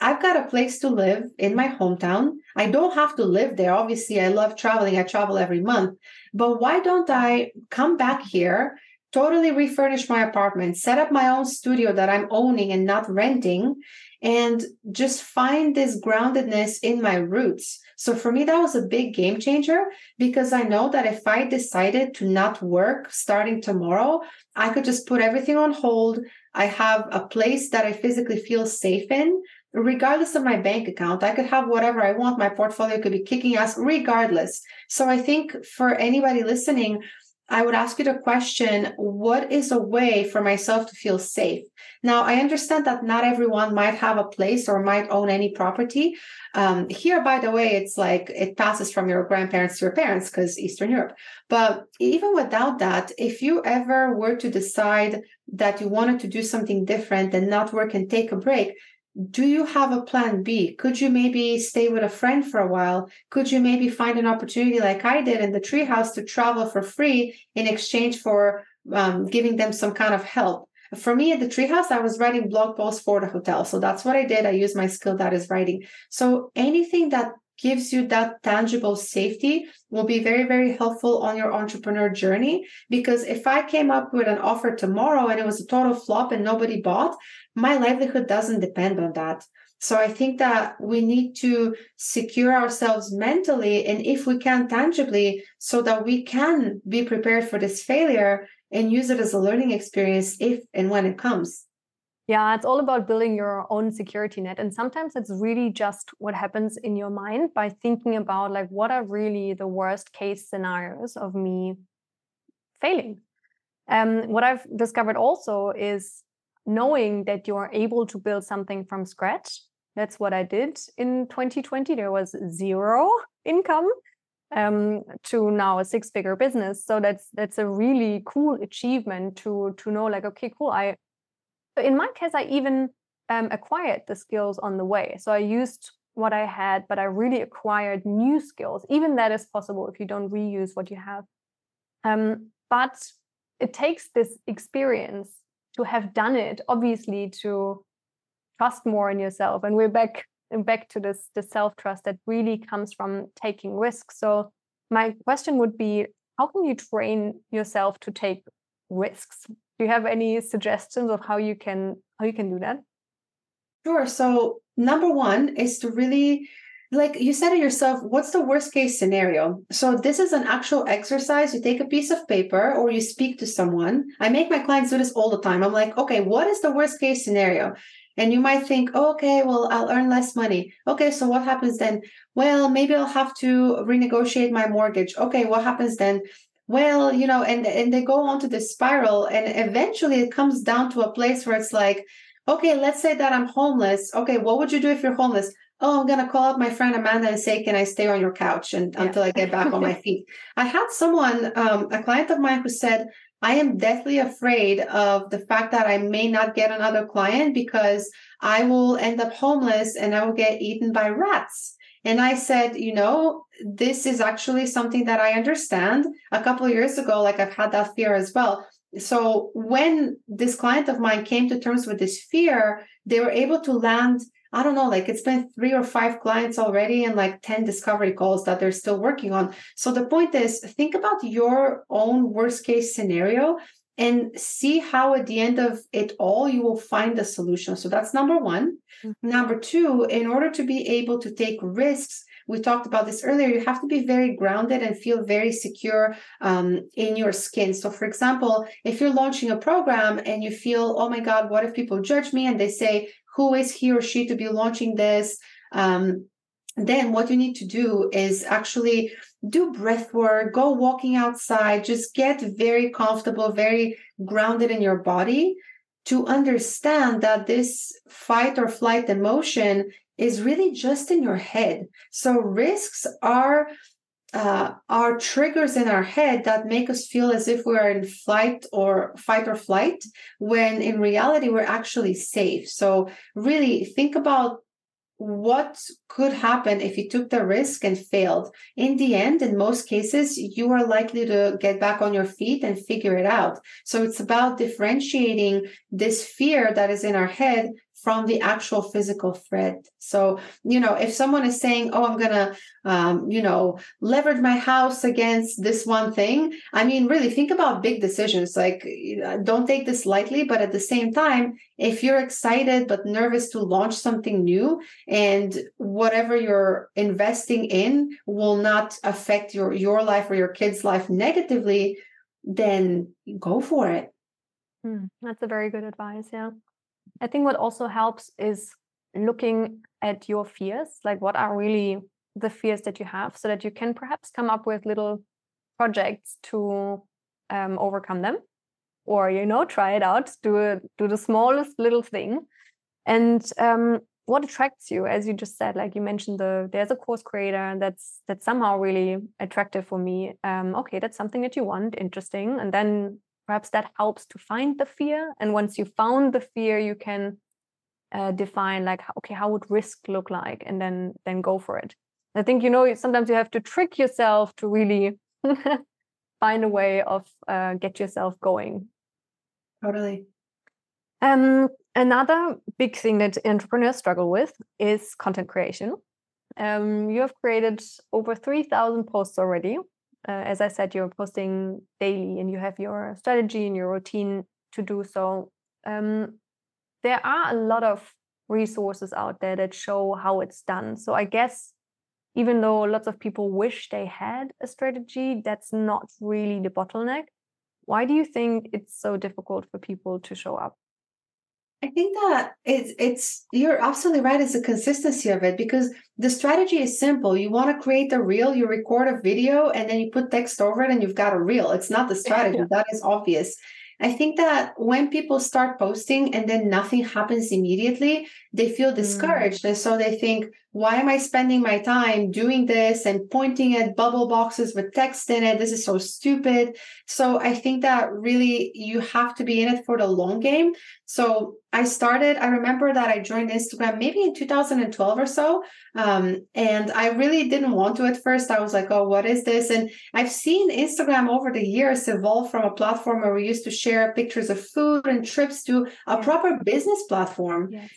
I've got a place to live in my hometown. I don't have to live there. Obviously, I love traveling. I travel every month. But why don't I come back here, totally refurnish my apartment, set up my own studio that I'm owning and not renting, and just find this groundedness in my roots? So for me, that was a big game changer because I know that if I decided to not work starting tomorrow, I could just put everything on hold. I have a place that I physically feel safe in regardless of my bank account i could have whatever i want my portfolio could be kicking ass regardless so i think for anybody listening i would ask you the question what is a way for myself to feel safe? Now i understand that not everyone might have a place or might own any property. Um, here by the way it's like it passes from your grandparents to your parents because eastern europe. But even without that if you ever were to decide that you wanted to do something different and not work and take a break do you have a plan B? Could you maybe stay with a friend for a while? Could you maybe find an opportunity like I did in the treehouse to travel for free in exchange for um, giving them some kind of help? For me at the treehouse, I was writing blog posts for the hotel. So that's what I did. I used my skill that is writing. So anything that gives you that tangible safety will be very, very helpful on your entrepreneur journey. Because if I came up with an offer tomorrow and it was a total flop and nobody bought, my livelihood doesn't depend on that. So I think that we need to secure ourselves mentally and if we can tangibly so that we can be prepared for this failure and use it as a learning experience if and when it comes. Yeah, it's all about building your own security net. And sometimes it's really just what happens in your mind by thinking about like what are really the worst case scenarios of me failing. Um, what I've discovered also is knowing that you're able to build something from scratch. That's what I did in 2020. There was zero income um, to now a six-figure business. So that's that's a really cool achievement to to know like okay, cool. I in my case, I even um, acquired the skills on the way. So I used what I had, but I really acquired new skills. Even that is possible if you don't reuse what you have. Um, but it takes this experience to have done it, obviously, to trust more in yourself. And we're back back to this the self trust that really comes from taking risks. So my question would be, how can you train yourself to take risks? Do you have any suggestions of how you can how you can do that? Sure. So number one is to really like you said to yourself, what's the worst case scenario? So this is an actual exercise. You take a piece of paper or you speak to someone. I make my clients do this all the time. I'm like, okay, what is the worst case scenario? And you might think, oh, okay, well, I'll earn less money. Okay, so what happens then? Well, maybe I'll have to renegotiate my mortgage. Okay, what happens then? well you know and and they go on to this spiral and eventually it comes down to a place where it's like okay let's say that i'm homeless okay what would you do if you're homeless oh i'm going to call up my friend amanda and say can i stay on your couch and yeah. until i get back on my feet i had someone um, a client of mine who said i am deathly afraid of the fact that i may not get another client because i will end up homeless and i will get eaten by rats and I said, you know, this is actually something that I understand. A couple of years ago, like I've had that fear as well. So when this client of mine came to terms with this fear, they were able to land, I don't know, like it's been three or five clients already and like 10 discovery calls that they're still working on. So the point is, think about your own worst case scenario and see how at the end of it all you will find a solution so that's number one mm-hmm. number two in order to be able to take risks we talked about this earlier, you have to be very grounded and feel very secure um, in your skin. So, for example, if you're launching a program and you feel, oh my God, what if people judge me? And they say, who is he or she to be launching this? Um, then what you need to do is actually do breath work, go walking outside, just get very comfortable, very grounded in your body to understand that this fight or flight emotion is really just in your head. So risks are uh, are triggers in our head that make us feel as if we are in flight or fight or flight, when in reality we're actually safe. So really think about what could happen if you took the risk and failed in the end in most cases you are likely to get back on your feet and figure it out so it's about differentiating this fear that is in our head from the actual physical threat. So, you know, if someone is saying, oh, I'm going to, um, you know, leverage my house against this one thing, I mean, really think about big decisions. Like, don't take this lightly. But at the same time, if you're excited but nervous to launch something new and whatever you're investing in will not affect your, your life or your kid's life negatively, then go for it. Mm, that's a very good advice. Yeah. I think what also helps is looking at your fears, like what are really the fears that you have, so that you can perhaps come up with little projects to um, overcome them, or you know, try it out, do a, do the smallest little thing, and um, what attracts you, as you just said, like you mentioned, the there's a course creator that's that's somehow really attractive for me. Um, okay, that's something that you want, interesting, and then perhaps that helps to find the fear and once you found the fear you can uh, define like okay how would risk look like and then then go for it. I think you know sometimes you have to trick yourself to really find a way of uh, get yourself going. Totally. Um, another big thing that entrepreneurs struggle with is content creation. Um, you have created over 3000 posts already uh, as I said, you're posting daily and you have your strategy and your routine to do so. Um, there are a lot of resources out there that show how it's done. So I guess even though lots of people wish they had a strategy, that's not really the bottleneck. Why do you think it's so difficult for people to show up? I think that it's it's you're absolutely right. It's the consistency of it because the strategy is simple. You want to create a reel, you record a video, and then you put text over it, and you've got a reel. It's not the strategy that is obvious. I think that when people start posting and then nothing happens immediately, they feel discouraged, mm. and so they think, why am I spending my time doing this and pointing at bubble boxes with text in it? This is so stupid. So I think that really you have to be in it for the long game. So I started, I remember that I joined Instagram maybe in 2012 or so. Um, and I really didn't want to at first. I was like, oh, what is this? And I've seen Instagram over the years evolve from a platform where we used to share pictures of food and trips to a proper business platform. Yes.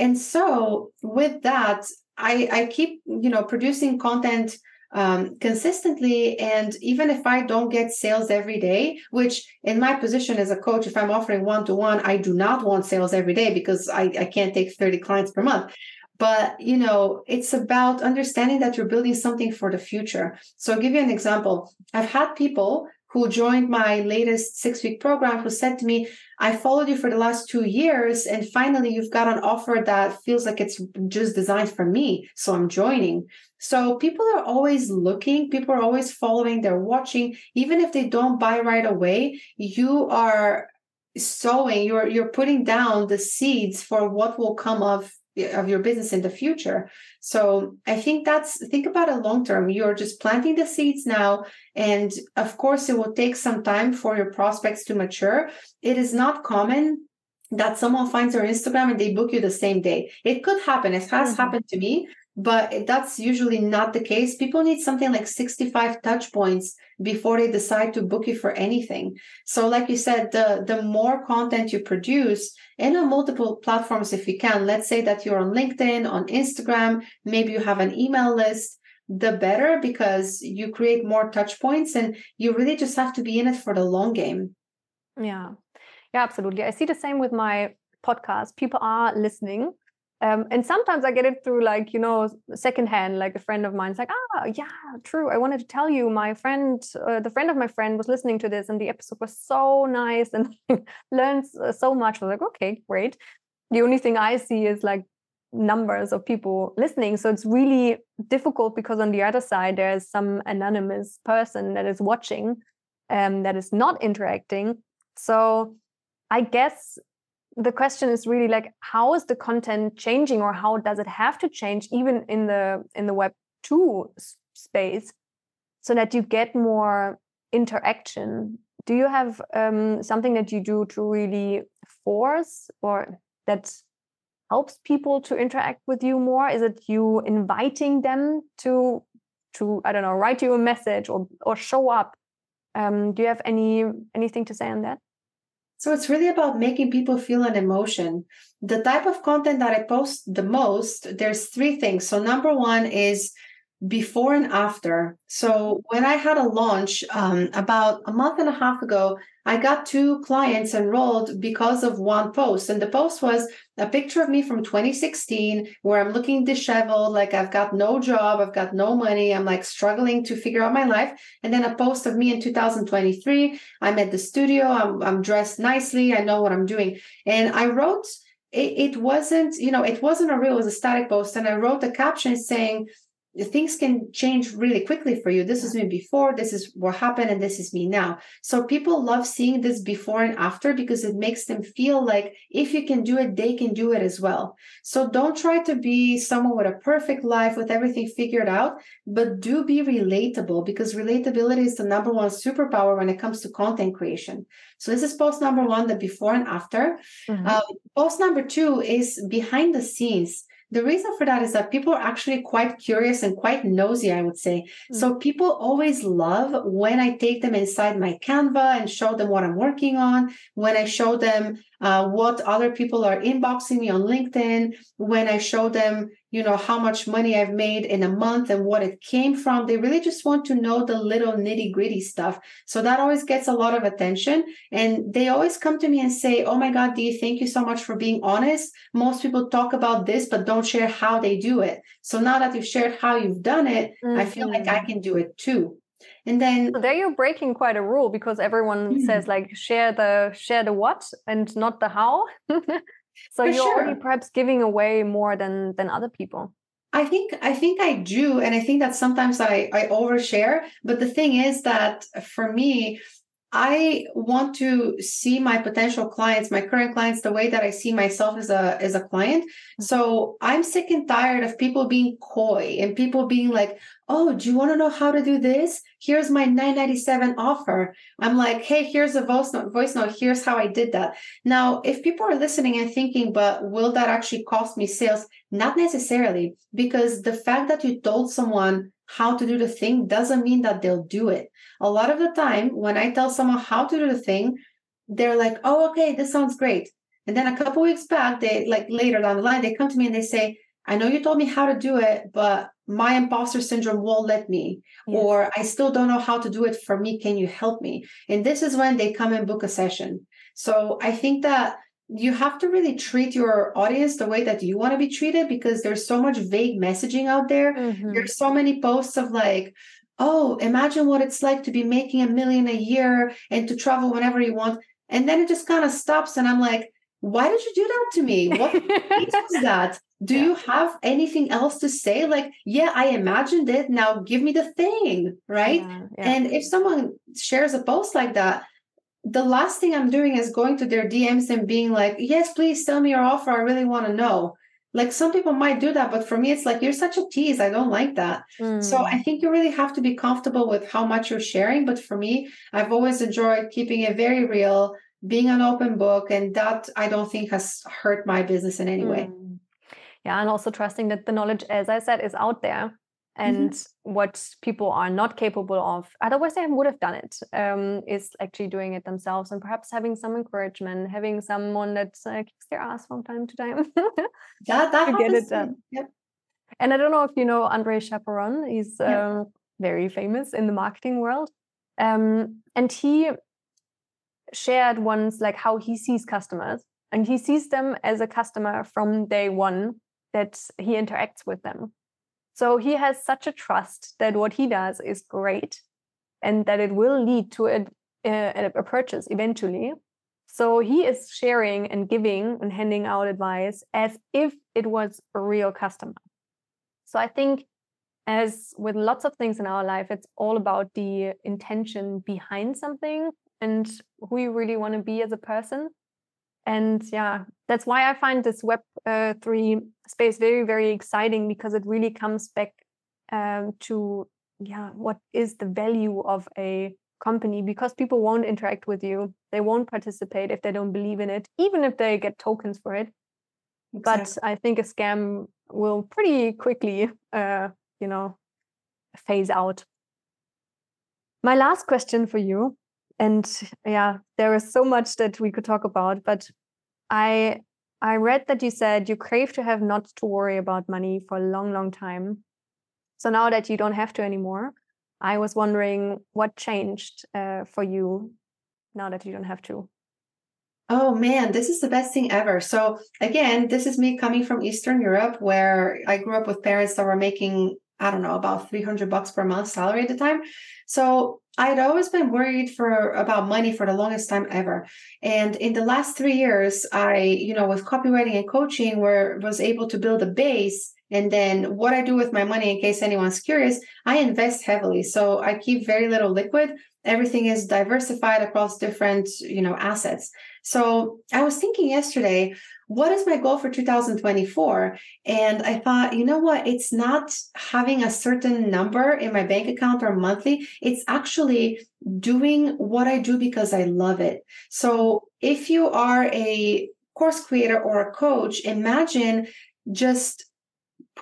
And so with that, I, I keep, you know, producing content um, consistently. And even if I don't get sales every day, which in my position as a coach, if I'm offering one to one, I do not want sales every day because I, I can't take 30 clients per month. But you know, it's about understanding that you're building something for the future. So I'll give you an example. I've had people who joined my latest six week program who said to me, I followed you for the last two years, and finally you've got an offer that feels like it's just designed for me. So I'm joining. So people are always looking, people are always following, they're watching. Even if they don't buy right away, you are sowing, you're you're putting down the seeds for what will come of of your business in the future. So I think that's think about it long term. You're just planting the seeds now. And of course, it will take some time for your prospects to mature. It is not common that someone finds your Instagram and they book you the same day. It could happen. It has mm-hmm. happened to me, but that's usually not the case. People need something like 65 touch points before they decide to book you for anything. So, like you said, the, the more content you produce and on multiple platforms, if you can, let's say that you're on LinkedIn, on Instagram, maybe you have an email list, the better because you create more touch points and you really just have to be in it for the long game. Yeah. Yeah, absolutely. I see the same with my podcast. People are listening Um, and sometimes I get it through like, you know, secondhand, like a friend of mine's like, ah, yeah, true. I wanted to tell you my friend, uh, the friend of my friend was listening to this and the episode was so nice and learned so much. I was like, okay, great. The only thing I see is like numbers of people listening. So it's really difficult because on the other side, there's some anonymous person that is watching um, that is not interacting. So I guess the question is really like how is the content changing or how does it have to change even in the in the web 2 space so that you get more interaction? Do you have um, something that you do to really force or that helps people to interact with you more? Is it you inviting them to to i don't know write you a message or or show up? Um, do you have any anything to say on that so it's really about making people feel an emotion. The type of content that I post the most, there's three things. So number one is before and after. So when I had a launch um, about a month and a half ago, I got two clients enrolled because of one post. And the post was a picture of me from 2016 where I'm looking disheveled, like I've got no job, I've got no money, I'm like struggling to figure out my life. And then a post of me in 2023. I'm at the studio, I'm, I'm dressed nicely, I know what I'm doing. And I wrote, it, it wasn't, you know, it wasn't a real, it was a static post. And I wrote a caption saying, things can change really quickly for you. This is me before, this is what happened, and this is me now. So people love seeing this before and after because it makes them feel like if you can do it, they can do it as well. So don't try to be someone with a perfect life with everything figured out, but do be relatable because relatability is the number one superpower when it comes to content creation. So this is post number one, the before and after. Mm-hmm. Um, post number two is behind the scenes the reason for that is that people are actually quite curious and quite nosy, I would say. Mm-hmm. So people always love when I take them inside my Canva and show them what I'm working on, when I show them uh, what other people are inboxing me on LinkedIn, when I show them, you know, how much money I've made in a month and what it came from. They really just want to know the little nitty gritty stuff. So that always gets a lot of attention. And they always come to me and say, Oh my God, Dee, thank you so much for being honest. Most people talk about this, but don't share how they do it. So now that you've shared how you've done it, mm-hmm. I feel like I mm-hmm. can do it too and then so there you're breaking quite a rule because everyone mm. says like share the share the what and not the how so For you're sure. only perhaps giving away more than than other people I think I think I do, and I think that sometimes I I overshare. But the thing is that for me, I want to see my potential clients, my current clients, the way that I see myself as a as a client. Mm-hmm. So I'm sick and tired of people being coy and people being like, "Oh, do you want to know how to do this? Here's my 997 offer." I'm like, "Hey, here's a voice note. Voice note. Here's how I did that." Now, if people are listening and thinking, "But will that actually cost me sales?" Not necessarily, because the fact that you told someone how to do the thing doesn't mean that they'll do it. A lot of the time, when I tell someone how to do the thing, they're like, oh, okay, this sounds great. And then a couple weeks back, they like later down the line, they come to me and they say, I know you told me how to do it, but my imposter syndrome won't let me, or I still don't know how to do it for me. Can you help me? And this is when they come and book a session. So I think that you have to really treat your audience the way that you want to be treated because there's so much vague messaging out there. Mm-hmm. There's so many posts of like, oh, imagine what it's like to be making a million a year and to travel whenever you want. And then it just kind of stops. And I'm like, why did you do that to me? What is that? Do yeah. you have anything else to say? Like, yeah, I imagined it. Now give me the thing. Right. Yeah, yeah. And if someone shares a post like that, the last thing I'm doing is going to their DMs and being like, yes, please tell me your offer. I really want to know. Like some people might do that, but for me, it's like, you're such a tease. I don't like that. Mm. So I think you really have to be comfortable with how much you're sharing. But for me, I've always enjoyed keeping it very real, being an open book. And that I don't think has hurt my business in any way. Mm. Yeah. And also trusting that the knowledge, as I said, is out there. And mm-hmm. what people are not capable of otherwise they would have done it um, is actually doing it themselves and perhaps having some encouragement having someone that uh, kicks their ass from time to time yeah that get it done yep. and i don't know if you know andre chaperon he's um, very famous in the marketing world um, and he shared once like how he sees customers and he sees them as a customer from day one that he interacts with them. So he has such a trust that what he does is great and that it will lead to a, uh, a, a purchase eventually. So he is sharing and giving and handing out advice as if it was a real customer. So I think, as with lots of things in our life, it's all about the intention behind something and who you really want to be as a person. And yeah, that's why I find this Web uh, three space very, very exciting because it really comes back um, to yeah, what is the value of a company? Because people won't interact with you, they won't participate if they don't believe in it, even if they get tokens for it. Exactly. But I think a scam will pretty quickly, uh, you know, phase out. My last question for you, and yeah, there is so much that we could talk about, but I I read that you said you crave to have not to worry about money for a long, long time. So now that you don't have to anymore, I was wondering what changed uh, for you now that you don't have to. Oh man, this is the best thing ever. So again, this is me coming from Eastern Europe where I grew up with parents that were making I don't know, about 300 bucks per month salary at the time. So I'd always been worried for about money for the longest time ever. And in the last three years, I, you know, with copywriting and coaching, where was able to build a base. And then what I do with my money, in case anyone's curious, I invest heavily. So I keep very little liquid. Everything is diversified across different, you know, assets. So I was thinking yesterday, what is my goal for 2024? And I thought, you know what? It's not having a certain number in my bank account or monthly. It's actually doing what I do because I love it. So if you are a course creator or a coach, imagine just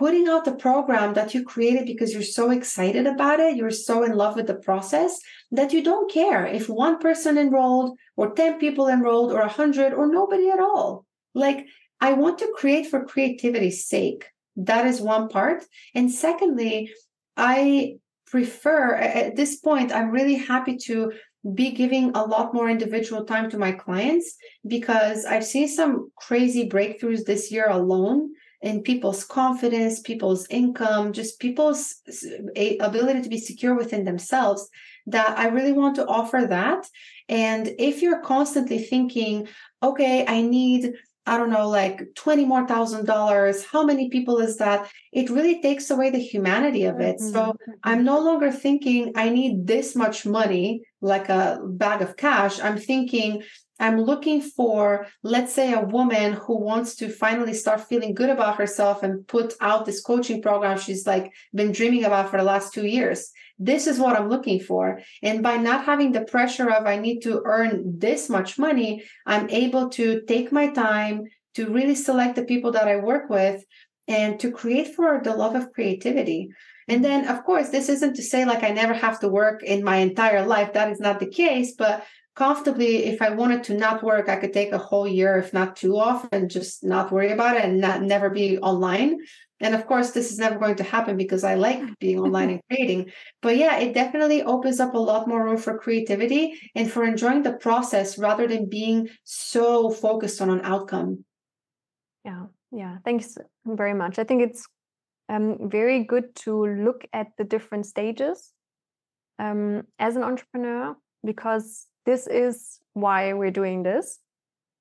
putting out the program that you created because you're so excited about it, you're so in love with the process that you don't care if one person enrolled or 10 people enrolled or 100 or nobody at all. Like, I want to create for creativity's sake. That is one part. And secondly, I prefer at this point, I'm really happy to be giving a lot more individual time to my clients because I've seen some crazy breakthroughs this year alone in people's confidence, people's income, just people's ability to be secure within themselves that I really want to offer that. And if you're constantly thinking, okay, I need I don't know, like 20 more thousand dollars. How many people is that? It really takes away the humanity of it. Mm-hmm. So I'm no longer thinking I need this much money, like a bag of cash. I'm thinking I'm looking for, let's say, a woman who wants to finally start feeling good about herself and put out this coaching program she's like been dreaming about for the last two years. This is what I'm looking for. And by not having the pressure of I need to earn this much money, I'm able to take my time to really select the people that I work with and to create for the love of creativity. And then, of course, this isn't to say like I never have to work in my entire life. That is not the case. But comfortably if i wanted to not work i could take a whole year if not two off and just not worry about it and not never be online. And of course this is never going to happen because i like being online and creating. But yeah it definitely opens up a lot more room for creativity and for enjoying the process rather than being so focused on an outcome. Yeah yeah thanks very much. I think it's um, very good to look at the different stages um, as an entrepreneur because this is why we're doing this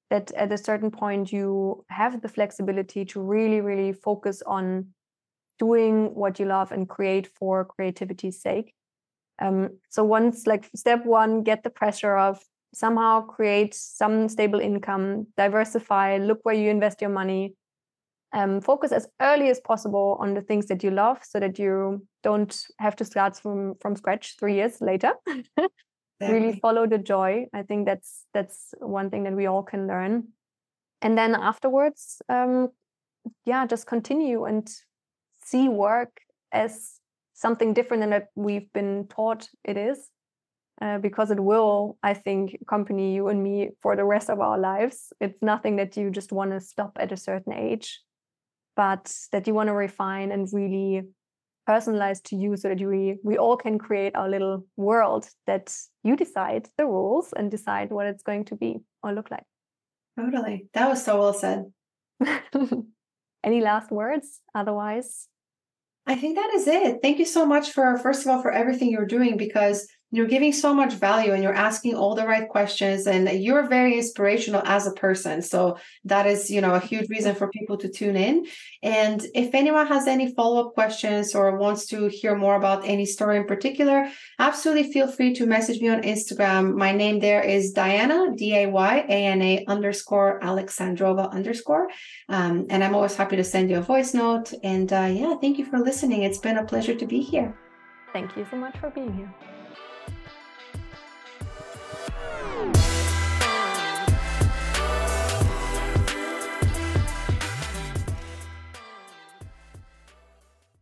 that at a certain point you have the flexibility to really really focus on doing what you love and create for creativity's sake. Um, so once like step one get the pressure of somehow create some stable income diversify look where you invest your money um, focus as early as possible on the things that you love so that you don't have to start from from scratch three years later Exactly. really follow the joy. I think that's that's one thing that we all can learn. And then afterwards um yeah just continue and see work as something different than that we've been taught it is. Uh, because it will i think accompany you and me for the rest of our lives. It's nothing that you just want to stop at a certain age but that you want to refine and really personalized to you so that we we all can create our little world that you decide the rules and decide what it's going to be or look like totally that was so well said any last words? Otherwise, I think that is it. Thank you so much for, first of all, for everything you're doing because you're giving so much value and you're asking all the right questions and you're very inspirational as a person. So that is you know a huge reason for people to tune in. And if anyone has any follow-up questions or wants to hear more about any story in particular absolutely feel free to message me on instagram. My name there is Dayana d-a-y-a-n-a underscore alexandrova underscore. Um, and i'm always happy to send you a voice note. And uh, yeah thank you for listening. It's been a pleasure to be here. Thank you so much for being here